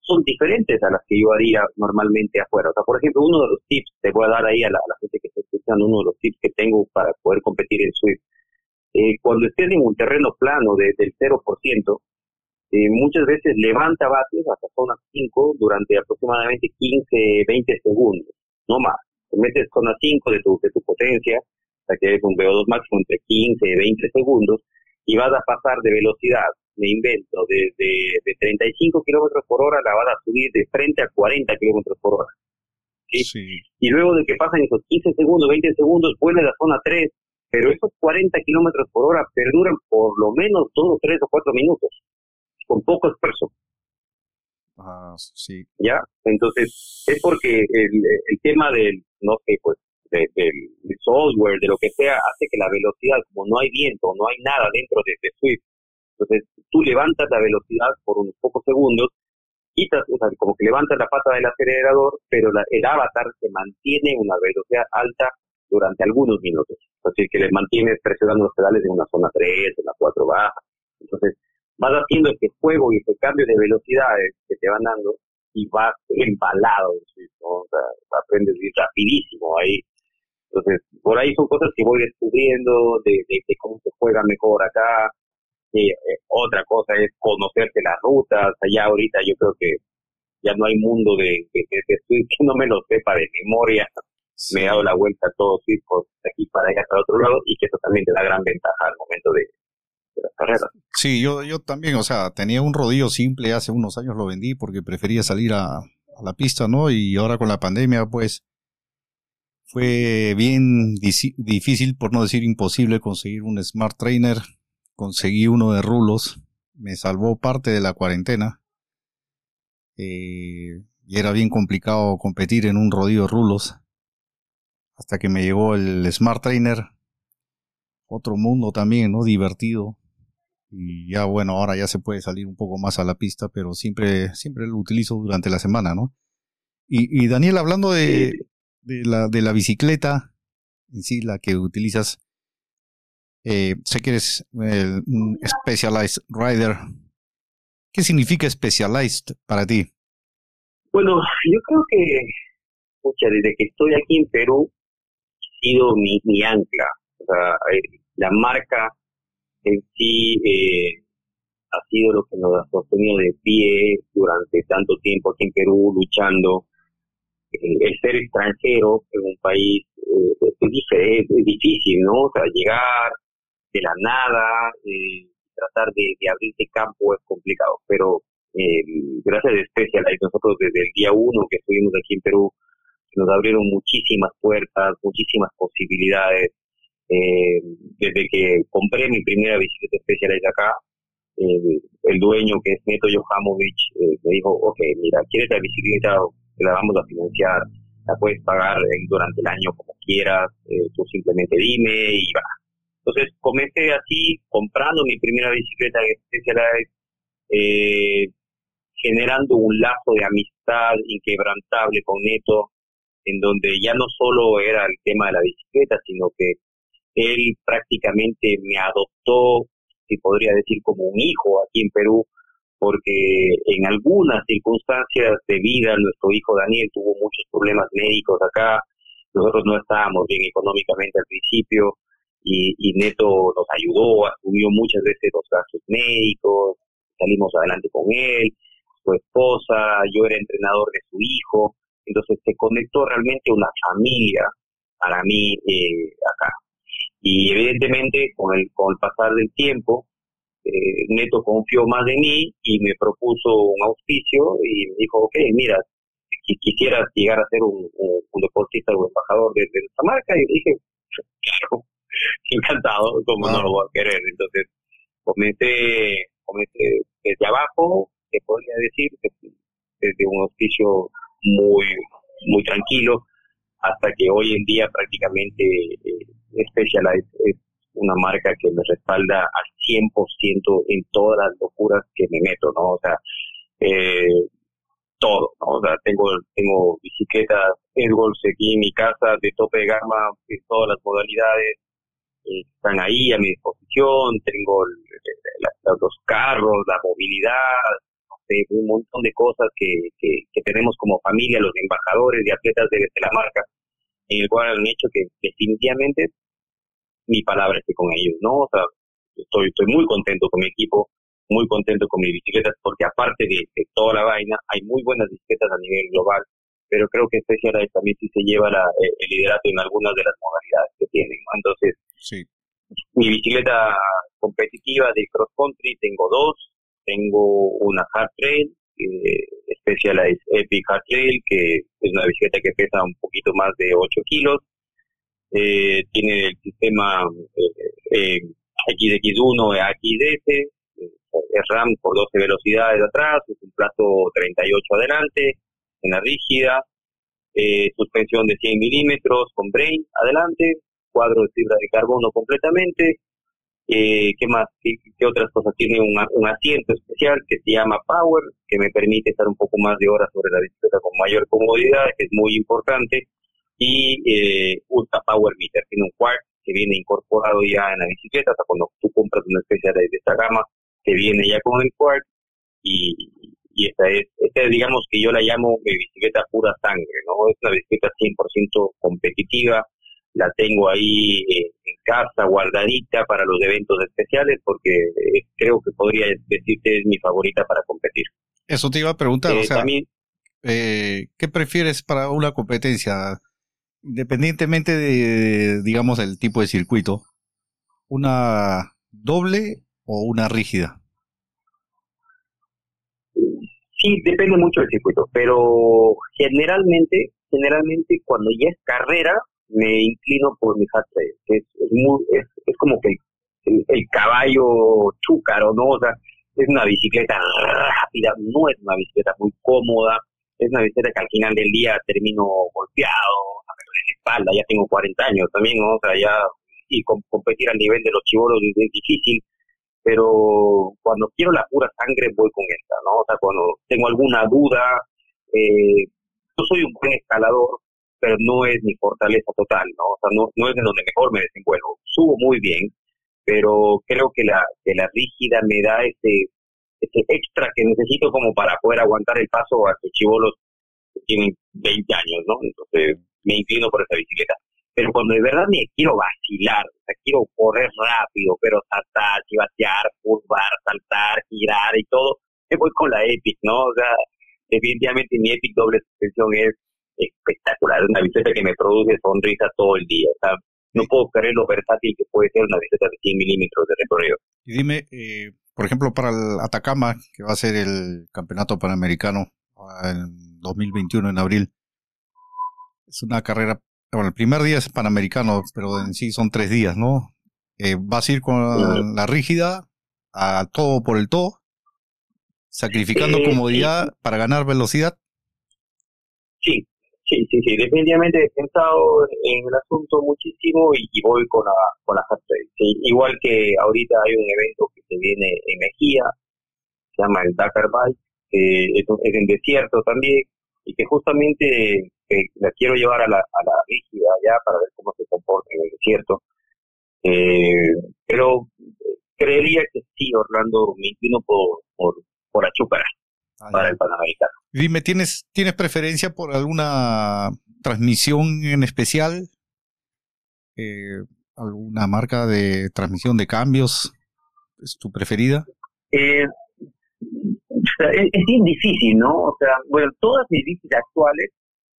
son diferentes a las que yo haría normalmente afuera. O sea, por ejemplo, uno de los tips, te voy a dar ahí a la, gente que está escuchando, uno de los tips que tengo para poder competir en Swift. Eh, cuando estés en un terreno plano de, del 0%, eh, muchas veces levanta vatios hasta zona 5 durante aproximadamente 15, 20 segundos, no más. Te metes zona 5 de tu, de tu potencia, hasta que es un VO2 máximo entre 15 y 20 segundos, y vas a pasar de velocidad me invento, de, de, 35 kilómetros por hora la van a subir de frente a 40 kilómetros por hora. ¿sí? Y luego de que pasan esos 15 segundos, 20 segundos, vuelve a la zona 3, pero esos 40 kilómetros por hora perduran por lo menos 2, 3 o 4 minutos, con poco esfuerzo. Sí. ¿Ya? Entonces, es porque el, el tema del, no sé, pues, del software, de lo que sea, hace que la velocidad, como no hay viento, no hay nada dentro de, de Swift, entonces, tú levantas la velocidad por unos pocos segundos, quitas, o sea, como que levantas la pata del acelerador, pero el avatar se mantiene en una velocidad alta durante algunos minutos. Es decir, que le mantienes presionando los pedales en una zona 3, en la 4 baja. Entonces, vas haciendo ese juego y ese cambio de velocidades que te van dando y vas embalado, ¿no? o sea, aprendes rapidísimo ahí. Entonces, por ahí son cosas que voy descubriendo de, de cómo se juega mejor acá, eh, otra cosa es conocerte las rutas. Allá ahorita yo creo que ya no hay mundo de, que no me lo sepa de memoria. Me he dado la vuelta a todos circos de aquí para allá para otro lado y que eso también te da gran ventaja al momento de, Sí, yo, yo también, o sea, tenía un rodillo simple, hace unos años lo vendí porque prefería salir a, a la pista, ¿no? Y ahora con la pandemia, pues, fue bien difícil, por no decir imposible, conseguir un Smart Trainer conseguí uno de rulos, me salvó parte de la cuarentena. Eh, y era bien complicado competir en un rodillo de rulos. Hasta que me llegó el Smart Trainer. Otro mundo también, ¿no? Divertido. Y ya bueno, ahora ya se puede salir un poco más a la pista, pero siempre, siempre lo utilizo durante la semana, ¿no? Y, y Daniel, hablando de, de, la, de la bicicleta, en sí, la que utilizas, eh, sé que eres eh, un Specialized Rider. ¿Qué significa Specialized para ti? Bueno, yo creo que, escucha, desde que estoy aquí en Perú, ha sido mi, mi ancla. O sea, eh, la marca en sí eh, ha sido lo que nos ha sostenido de pie durante tanto tiempo aquí en Perú, luchando. el ser extranjero en un país es, diferente, es difícil, ¿no? O sea, llegar, de la nada, eh, tratar de, de abrirte campo es complicado, pero eh, gracias a Specialized, nosotros desde el día uno que estuvimos aquí en Perú, nos abrieron muchísimas puertas, muchísimas posibilidades. Eh, desde que compré mi primera bicicleta Specialized acá, eh, el dueño que es Neto Johamovich eh, me dijo, ok, mira, ¿quieres la bicicleta? Te la vamos a financiar, la puedes pagar durante el año como quieras, tú simplemente dime y va, entonces comencé así, comprando mi primera bicicleta Specialized, eh, generando un lazo de amistad inquebrantable con Neto, en donde ya no solo era el tema de la bicicleta, sino que él prácticamente me adoptó, si podría decir, como un hijo aquí en Perú, porque en algunas circunstancias de vida nuestro hijo Daniel tuvo muchos problemas médicos acá, nosotros no estábamos bien económicamente al principio, y, Neto nos ayudó, asumió muchas veces los gastos médicos, salimos adelante con él, su esposa, yo era entrenador de su hijo, entonces se conectó realmente una familia para mí eh. Y evidentemente con el, con el pasar del tiempo, eh, Neto confió más en mí y me propuso un auspicio y me dijo, ok, mira, si si quisieras llegar a ser un, deportista o embajador de, de nuestra marca, y dije, claro, <laughs> encantado, como no lo voy a querer. Entonces, comencé, comencé desde abajo, se podría decir, desde un auspicio muy, muy tranquilo, hasta que hoy en día prácticamente eh, Specialized es una marca que me respalda al 100% en todas las locuras que me meto, ¿no? O sea, eh, todo, ¿no? O sea, tengo, tengo bicicletas Edgols aquí en mi casa de tope de gama en todas las modalidades, eh, están ahí a mi disposición, tengo los carros, la movilidad, un montón de cosas que, que, tenemos como familia, los embajadores y atletas de, la marca, en el cual han hecho que definitivamente mi palabra esté con ellos, ¿no? O sea, estoy, estoy muy contento con mi equipo, muy contento con mis bicicletas, porque aparte de, toda la vaina, hay muy buenas bicicletas a nivel global, pero creo que Specialized también sí se lleva la, el liderato en algunas de las modalidades que tienen, ¿no? Entonces, sí. mi bicicleta competitiva de cross country tengo dos, tengo una hard trail, eh, Specialized Epic Hard Trail, que es una bicicleta que pesa un poquito más de 8 kilos, eh, tiene el sistema eh, XX1 XDS, es RAM por 12 velocidades atrás, es un plato 38 adelante, en rígida, eh, suspensión de 100 milímetros con brain adelante, cuadro de fibra de carbono completamente, eh, ¿Qué más? ¿Qué, otras cosas? Tiene un, un, asiento especial que se llama Power, que me permite estar un poco más de horas sobre la bicicleta con mayor comodidad, que es muy importante y eh, usa Power Meter. Tiene un Quark que viene incorporado ya en la bicicleta, hasta cuando tú compras una especie de, esta gama que viene ya con el Quark y, y esta es, esta es, digamos que yo la llamo mi bicicleta pura sangre, ¿no? Es una bicicleta 100% competitiva, la tengo ahí en casa guardadita para los eventos especiales porque eh, creo que podría decirte es mi favorita para competir. Eso te iba a preguntar, o eh, sea, eh, ¿qué prefieres para una competencia? Independientemente de, digamos, el tipo de circuito, una doble o una rígida? Sí, depende mucho del circuito, pero generalmente, generalmente cuando ya es carrera, me inclino por mi hard que es, es, es, como que el, caballo chúcaro. O sea, es una bicicleta rápida, no es una bicicleta muy cómoda, es una bicicleta que al final del día termino golpeado, espalda, ya tengo 40 años también, ¿no? o sea, ya y competir al nivel de los chivoros es, difícil, pero cuando quiero la pura sangre voy con esta, ¿no? O sea, cuando tengo alguna duda, eh, yo soy un buen escalador, pero no es mi fortaleza total, ¿no? O sea, no, no es en donde mejor me desenvuelvo. Subo muy bien, pero creo que la, que la rígida me da ese, ese extra que necesito como para poder aguantar el paso a estos chivolos que tienen 20 años, ¿no? Entonces, me inclino por esa bicicleta. Pero cuando de verdad me quiero vacilar, o sea, quiero correr rápido, pero saltar, chivatear, curvar, saltar, girar y todo, me voy con la Epic, ¿no? O sea, definitivamente mi Epic doble suspensión es espectacular, es una bicicleta que me produce sonrisa todo el día, o sea, no puedo creer lo versátil que puede ser una bicicleta de 100 milímetros de recorrido. Y dime, eh, por ejemplo, para el Atacama, que va a ser el campeonato panamericano ah, en 2021 en abril, es una carrera, bueno, el primer día es panamericano, pero en sí son tres días, ¿no? Eh, ¿Vas a ir con la rígida a todo por el todo? ¿Sacrificando eh, comodidad para ganar velocidad? Sí, sí, sí, sí. Definitivamente he pensado en el asunto muchísimo y, voy con la, con la Igual que ahorita hay un evento que se viene en Mejía, se llama el Dakar Bike, que es, es en desierto también, y que justamente que la quiero llevar a la, a la rígida ya para ver cómo se comporta en el desierto. Eh, pero creería que sí, Orlando, me inclino por, por, por Achúcara ah, para el Panamericano. Dime, ¿tienes, ¿tienes preferencia por alguna transmisión en especial? Eh, ¿Alguna marca de transmisión de cambios? ¿Es tu preferida? Eh, es, es, bien difícil, ¿no? O sea, bueno, todas mis bicis actuales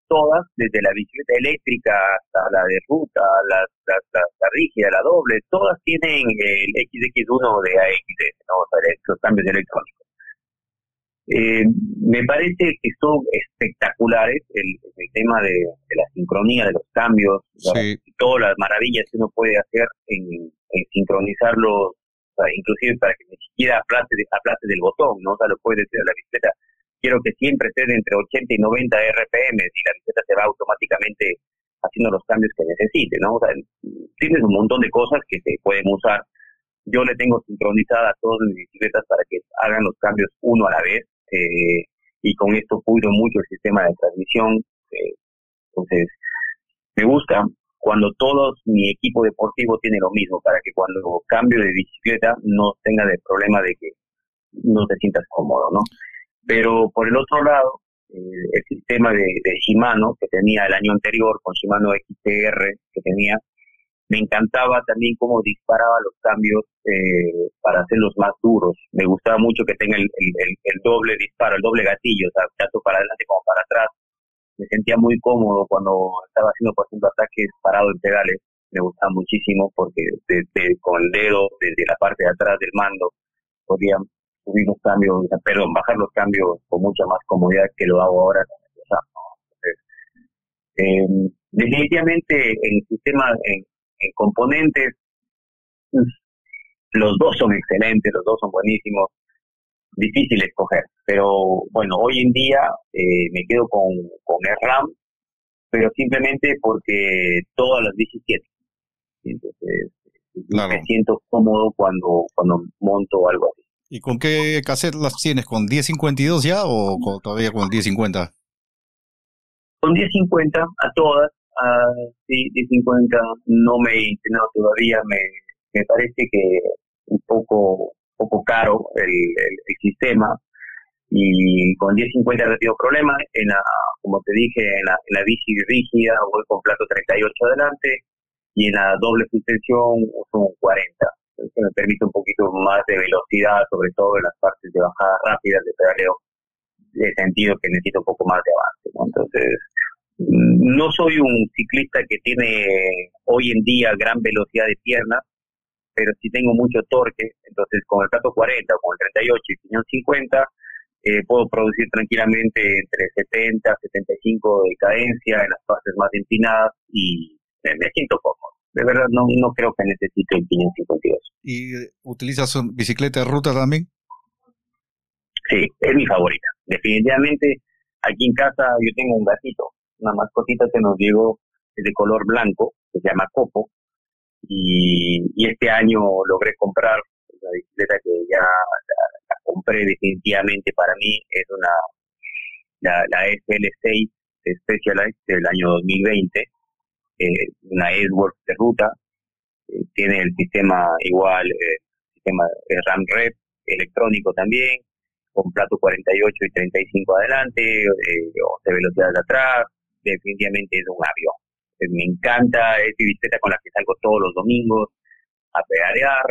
todas, desde la bicicleta eléctrica hasta la de ruta, la, la, rígida, la doble, todas tienen el XX1 de AXS, ¿no? o sea, los cambios electrónicos. Eh, me parece que son espectaculares el, tema de, la sincronía, de los cambios, todas las maravillas que uno puede hacer en, sincronizarlos, inclusive para que ni siquiera aplace, aplace del botón, ¿no? O sea, lo puede decir a la bicicleta. Quiero que siempre esté entre 80 y 90 RPM y la bicicleta se va automáticamente haciendo los cambios que necesite, ¿no? O sea, tienes un montón de cosas que se pueden usar. Yo le tengo sincronizada a todas mis bicicletas para que hagan los cambios uno a la vez eh, y con esto cuido mucho el sistema de transmisión. Eh, entonces, me gusta cuando todo mi equipo deportivo tiene lo mismo, para que cuando cambio de bicicleta no tenga el problema de que no te sientas cómodo, ¿no? Pero por el otro lado, eh, el sistema de, de Shimano que tenía el año anterior, con Shimano XTR que tenía, me encantaba también cómo disparaba los cambios eh, para hacerlos más duros. Me gustaba mucho que tenga el, el, doble disparo, el doble gatillo, tanto para adelante como para atrás. Me sentía muy cómodo cuando estaba haciendo, por ejemplo, ataques parados en pedales. Me gustaba muchísimo porque con el dedo, desde la parte de atrás del mando, podía subir los cambios, perdón, bajar los cambios con mucha más comodidad que lo hago ahora con el eh, definitivamente en sistema, en, en componentes, pues, los dos son excelentes, los dos son buenísimos, difícil escoger, pero bueno, hoy en día eh, me quedo con, con RAM, pero simplemente porque todas las 17. Entonces, me siento cómodo cuando, cuando monto algo así. ¿Y con qué cassette las tienes? ¿Con 1052 ya o todavía con 1050? Con 1050 a todas, uh, sí, 1050 no me he entrenado todavía, me, me parece que un poco poco caro el, el, sistema y con 1050 he tenido problemas, en la, como te dije, en la, en la bici rígida voy con plato 38 adelante y en la doble suspensión uso un 40. Eso me permite un poquito más de velocidad, sobre todo en las partes de bajada rápida de pedaleo, de sentido que necesito un poco más de avance. Entonces, no soy un ciclista que tiene hoy en día gran velocidad de piernas, pero sí tengo mucho torque, entonces con el plato 40, con el 38 y piñón 50, eh, puedo producir tranquilamente entre 70 75 de cadencia en las fases más empinadas y me, siento cómodo. De verdad, no, no creo que necesite el piñón 52. ¿Y utilizas bicicleta de ruta también? Sí, es mi favorita. Definitivamente, aquí en casa yo tengo un gatito una mascotita que nos llegó de color blanco, que se llama Copo, y, este año logré comprar una bicicleta que ya la, compré definitivamente para mí, es una la, la SL6 Specialized del año 2020, eh, una Edwards de ruta, eh, tiene el sistema igual, eh, sistema RAM Red, electrónico también, con plato 48 y 35 adelante, eh, 11 velocidades atrás, definitivamente es un avión. Me encanta, es mi bicicleta con la que salgo todos los domingos a pedalear.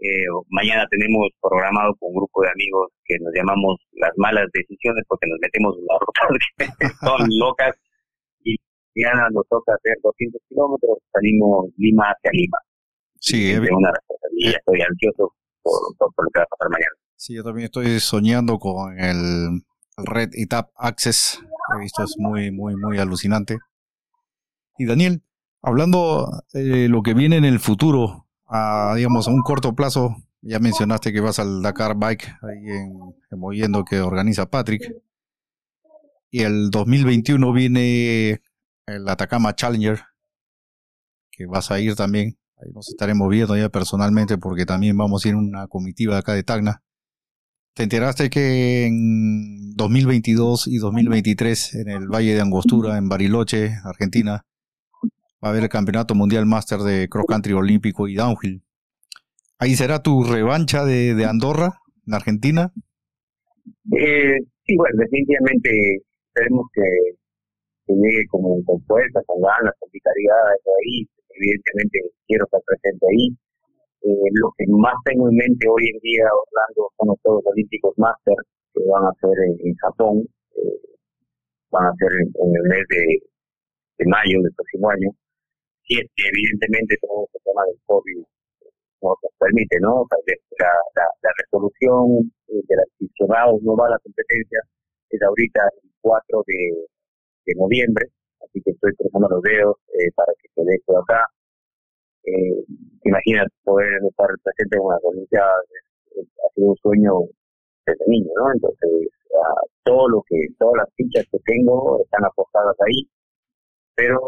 Eh, mañana tenemos programado con un grupo de amigos que nos llamamos las malas decisiones porque nos metemos en las rutas <laughs> que son locas y mañana nos toca hacer 200 kilómetros, salimos Lima hacia Lima. Sí, es una responsabilidad, estoy ansioso por, por, lo que va a pasar mañana. Sí, yo también estoy soñando con el Red Tap Access he visto es muy, muy, muy alucinante. Y Daniel, hablando de lo que viene en el futuro, a, digamos, a un corto plazo, ya mencionaste que vas al Dakar Bike, ahí en, Moviendo que organiza Patrick. Y el 2021 viene el Atacama Challenger, que vas a ir también. Ahí nos estaremos viendo ya personalmente porque también vamos a ir una comitiva acá de Tacna. ¿Te enteraste que en 2022 y 2023 en el Valle de Angostura, en Bariloche, Argentina, va a haber el Campeonato Mundial Master de Cross Country Olímpico y Downhill? ¿Ahí será tu revancha de, de Andorra, en Argentina? Eh, sí, bueno, definitivamente esperemos que, llegue como con con ganas, con vitalidad ahí. Evidentemente quiero estar presente ahí eh, lo que más tengo en mente hoy en día, Orlando, son los Juegos Olímpicos Master que van a ser en, Japón, eh, van a ser en, el mes de, mayo del próximo año. Y es que evidentemente todo este tema del COVID nos permite, ¿no? La, la, resolución de las no va la competencia es ahorita el 4 de, de noviembre, así que estoy cruzando los dedos eh, para que se dé esto acá. Eh, imagina poder estar presente en una Olimpiadas, ha sido un sueño desde niño, ¿no? Entonces, todo lo que, todas las fichas que tengo están apostadas ahí, pero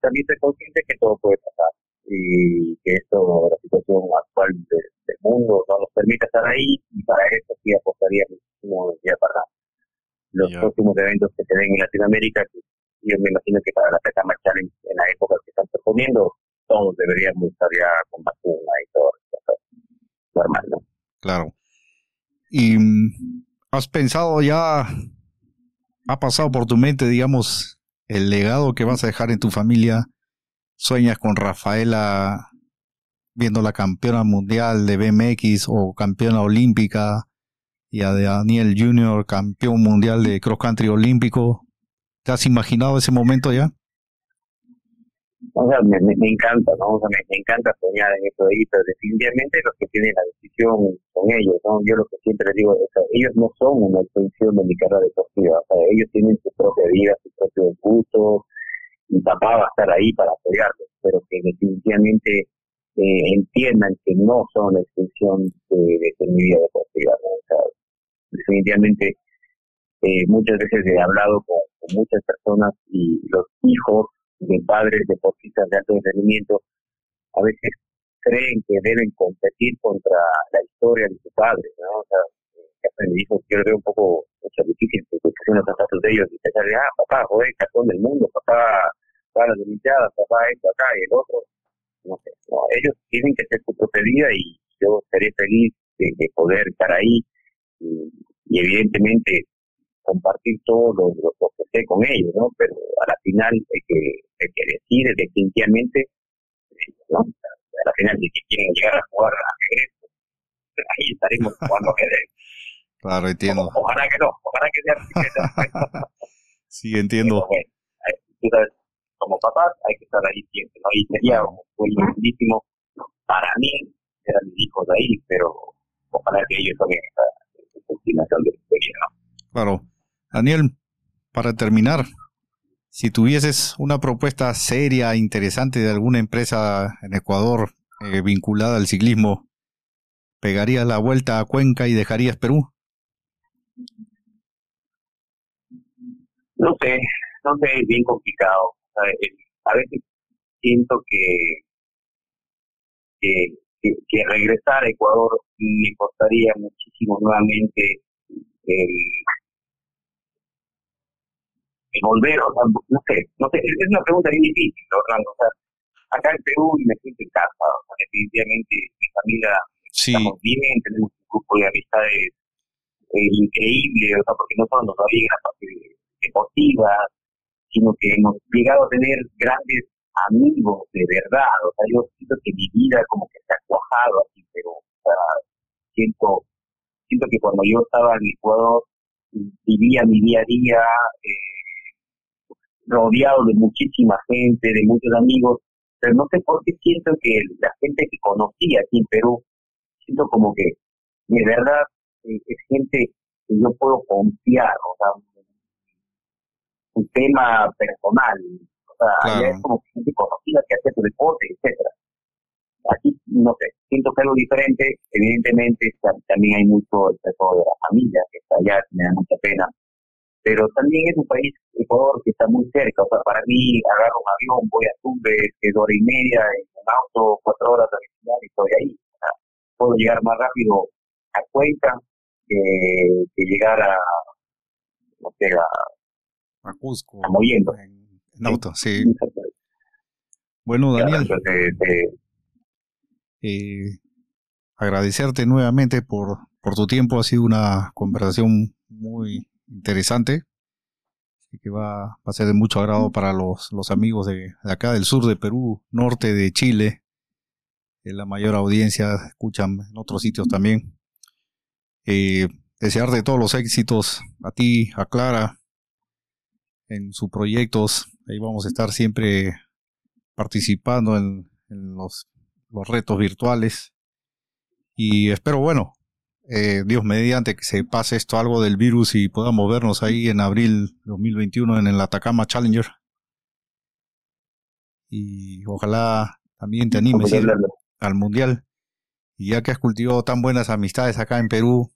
también estoy consciente que todo puede pasar y que esto, la situación actual del mundo no nos permite estar ahí y para eso sí apostaría muchísimo ya para los próximos eventos que se den en Latinoamérica, yo me imagino que para la Petama Challenge en la época que están proponiendo, todos deberíamos estar ya con vacuna y todo normal, ¿no? Claro. ¿Y mm, has pensado ya, ha pasado por tu mente, digamos, el legado que vas a dejar en tu familia? ¿Sueñas con Rafaela viendo la campeona mundial de BMX o campeona olímpica? Y a Daniel Junior, campeón mundial de cross country olímpico. ¿Te has imaginado ese momento ya? Me, encanta, ¿no? Me, encanta soñar en eso ahí, pero definitivamente los que tienen la decisión son ellos, ¿no? Yo lo que siempre digo, o sea, ellos no son una extensión de mi carrera deportiva, o sea, ellos tienen su propia vida, su propio gusto, y papá va a estar ahí para apoyarlos, pero que definitivamente eh, entiendan que no son la extensión de, de, mi vida deportiva, ¿no? O sea, definitivamente eh, muchas veces he hablado con, muchas personas y los hijos de padres deportistas de alto rendimiento a veces creen que deben competir contra la historia de su padre, ¿no? O sea, me dijo, yo lo un poco mucho difícil porque son los zapatos de ellos y pensar, ah, papá, joder, campeón del mundo, papá, para las Olimpiadas, papá, esto acá y el otro. No sé, ellos tienen que ser su propia vida y yo seré feliz de poder estar ahí y, evidentemente compartir todo lo, que sé con ellos, ¿no? Pero a la final el que, el que decide definitivamente, ¿no? A la final, si quieren llegar a jugar a ajedrez, ahí estaremos jugando <laughs> ajedrez. Claro, entiendo. ojalá que no, ojalá que sea <laughs> sí, entiendo. Bueno, como papás hay que estar ahí siempre, ¿no? Y sería muy lindísimo para mí, eran mis hijos ahí, pero ojalá que ellos también Claro. Daniel, para terminar, si tuvieses una propuesta seria, interesante de alguna empresa en Ecuador eh, vinculada al ciclismo, ¿pegarías la vuelta a Cuenca y dejarías Perú? No sé, no sé, es bien complicado. A veces siento que, que que, regresar a Ecuador me costaría muchísimo nuevamente el, volver, o sea, no sé, no sé, es una pregunta bien difícil, Orlando, o sea, acá en Perú me siento en casa, o sea, definitivamente mi familia estamos bien, tenemos un grupo de amistades eh, increíble, o sea, porque no solo nos va bien la parte deportiva, sino que hemos llegado a tener grandes amigos de verdad, o sea, yo siento que mi vida como que se ha cuajado así, pero o sea, siento, siento que cuando yo estaba en Ecuador vivía mi día a día eh, rodeado de muchísima gente, de muchos amigos, pero no sé por qué siento que la gente que conocía aquí en Perú, siento como que de verdad eh, es gente que yo puedo confiar, o sea, un tema personal, sea, es como gente conocida que hace su deporte, etcétera. Aquí, no sé, siento que algo diferente, evidentemente también hay mucho el de la familia que está allá, me da mucha pena, pero también es un país, Ecuador, que está muy cerca, o sea, para mí agarro un avión, voy a Tumbes, que es hora y media, en un auto, cuatro horas a la y estoy ahí. O sea, puedo llegar más rápido a Cuenca que, que llegar a, no sé, a, a Cusco. A Moviendo. En auto, sí. Bueno, Daniel, eh, agradecerte nuevamente por, por tu tiempo. Ha sido una conversación muy interesante que va, va a ser de mucho agrado para los, los amigos de, acá del sur de Perú, norte de Chile. la mayor audiencia escuchan en otros sitios también. Eh, desearte todos los éxitos a ti, a Clara, en sus proyectos. Ahí vamos a estar siempre participando en, los, retos virtuales. Y espero, bueno, eh, Dios mediante que se pase esto algo del virus y podamos vernos ahí en abril 2021 en el Atacama Challenger. Y ojalá también te animes al mundial. Y ya que has cultivado tan buenas amistades acá en Perú,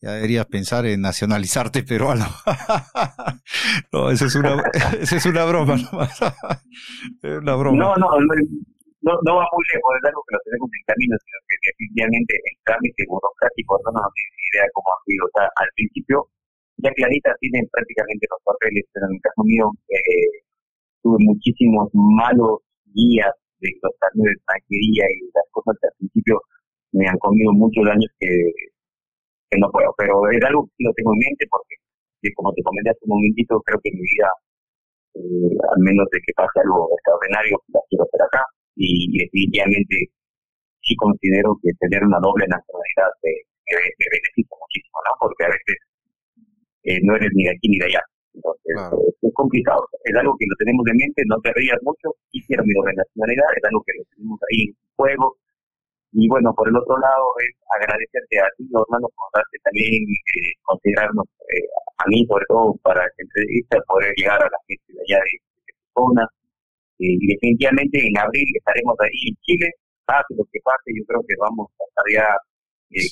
ya deberías pensar en nacionalizarte peruano. <laughs> no, esa es una, <laughs> esa es una broma nomás. <laughs> es una broma. No, no, no, no va muy lejos, es algo que lo tenemos en camino, sino que definitivamente el trámite burocrático no nos tiene idea cómo ha sido. O sea, al principio, ya Clarita tiene prácticamente los papeles, pero en el caso mío eh, tuve muchísimos malos guías de los cambios de extranjería y las cosas que al principio me han comido muchos años que que no puedo, pero es algo que lo tengo en mente porque, como te comenté hace un momentito, creo que mi vida, eh, al menos de que pase algo extraordinario, la quiero hacer acá y, definitivamente sí considero que tener una doble nacionalidad me, beneficia muchísimo, ¿no? Porque a veces eh, no eres ni de aquí ni de allá. Entonces, es complicado. Es algo que lo tenemos en mente, no te rías mucho, quiero mi doble nacionalidad, es algo que lo tenemos ahí en juego, y bueno, por el otro lado es agradecerte a ti, hermano, por darte también, eh, considerarnos eh, a mí, sobre todo, para esta entrevista, poder llegar a la gente de allá de, de zona. Eh, y definitivamente en abril estaremos ahí en Chile, pase lo que pase, yo creo que vamos a estar ya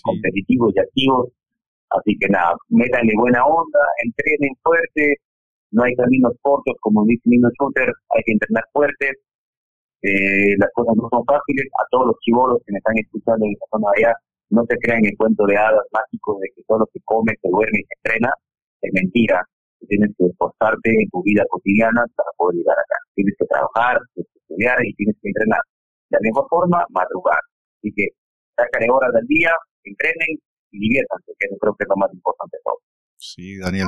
competitivos y activos. Así que nada, métanle buena onda, entrenen fuerte, no hay caminos cortos, como dice Nino Shooter, hay que entrenar fuerte, eh, las cosas no son fáciles. A todos los chivolos que me están escuchando en esta zona allá, no se crean el cuento de hadas mágicos de que todo lo que come, se duerme y se entrena. Es mentira. Tienes que esforzarte en tu vida cotidiana para poder llegar acá. Tienes que trabajar, tienes que estudiar y tienes que entrenar. De la mejor forma, madrugar. Así que sácale horas del día, entrenen y diviértanse, que eso creo que es lo más importante de todo. Sí, Daniel.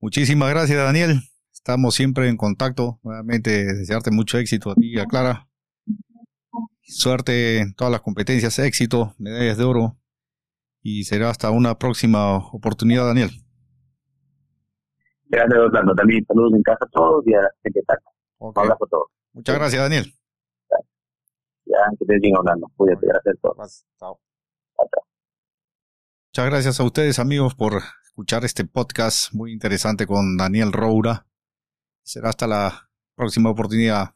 Muchísimas gracias, Daniel. Estamos siempre en contacto. Nuevamente, desearte mucho éxito a ti y a Clara. Suerte en todas las competencias, éxito, medallas de oro. Y será hasta una próxima oportunidad, Daniel. Gracias, Orlando. También saludos en casa a todos y a la gente que abrazo a todos. Muchas gracias, Daniel. Ya, que te Orlando. Cuídate, gracias a todos. Chao. Muchas gracias a ustedes, amigos, por escuchar este podcast muy interesante con Daniel Roura. Será hasta la próxima oportunidad.